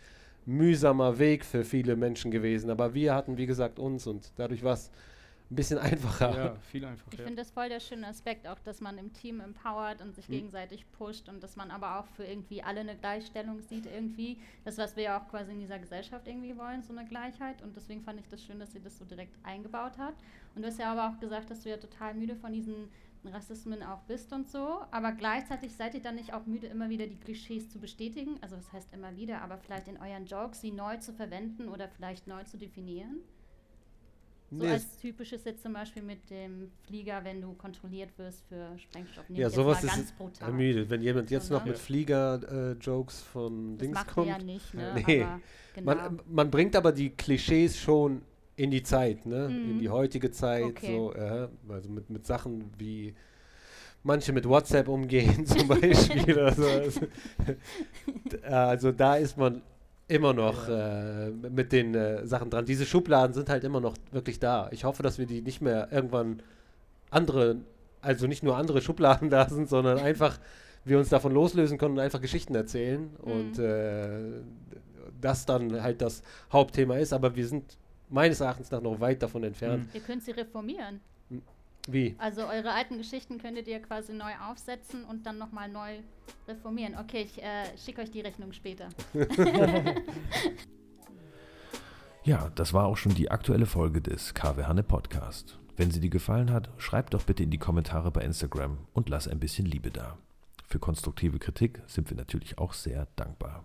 mühsamer Weg für viele Menschen gewesen. Aber wir hatten, wie gesagt, uns und dadurch war es ein bisschen einfacher. Ja, viel einfacher. Ich finde das voll der schöne Aspekt, auch dass man im Team empowert und sich mhm. gegenseitig pusht und dass man aber auch für irgendwie alle eine Gleichstellung sieht irgendwie. Das, was wir ja auch quasi in dieser Gesellschaft irgendwie wollen, so eine Gleichheit. Und deswegen fand ich das schön, dass sie das so direkt eingebaut hat. Und du hast ja aber auch gesagt, dass du ja total müde von diesen Rassismen auch bist und so. Aber gleichzeitig seid ihr dann nicht auch müde, immer wieder die Klischees zu bestätigen? Also was heißt immer wieder, aber vielleicht in euren Jokes sie neu zu verwenden oder vielleicht neu zu definieren? So nee, als typisches jetzt zum Beispiel mit dem Flieger, wenn du kontrolliert wirst für Sprengstoff. Ja, sowas ist ganz brutal. ermüdet. Wenn jemand jetzt so, noch ne? mit Flieger-Jokes äh, von das Dings kommt. Ja nicht, ne? nee. Genau. Man, man, bringt aber die Klischees schon in die Zeit, ne? Mhm. In die heutige Zeit. Okay. So, äh, also mit, mit Sachen wie manche mit WhatsApp umgehen zum Beispiel. also, also da ist man immer noch ja. äh, mit den äh, Sachen dran. Diese Schubladen sind halt immer noch wirklich da. Ich hoffe, dass wir die nicht mehr irgendwann andere, also nicht nur andere Schubladen da sind, sondern einfach wir uns davon loslösen können und einfach Geschichten erzählen mhm. und äh, das dann halt das Hauptthema ist. Aber wir sind meines Erachtens nach noch weit davon entfernt. Mhm. Ihr könnt sie reformieren. Wie? Also eure alten Geschichten könntet ihr quasi neu aufsetzen und dann nochmal neu reformieren. Okay, ich äh, schicke euch die Rechnung später. ja, das war auch schon die aktuelle Folge des KW Hanne Podcast. Wenn sie dir gefallen hat, schreib doch bitte in die Kommentare bei Instagram und lass ein bisschen Liebe da. Für konstruktive Kritik sind wir natürlich auch sehr dankbar.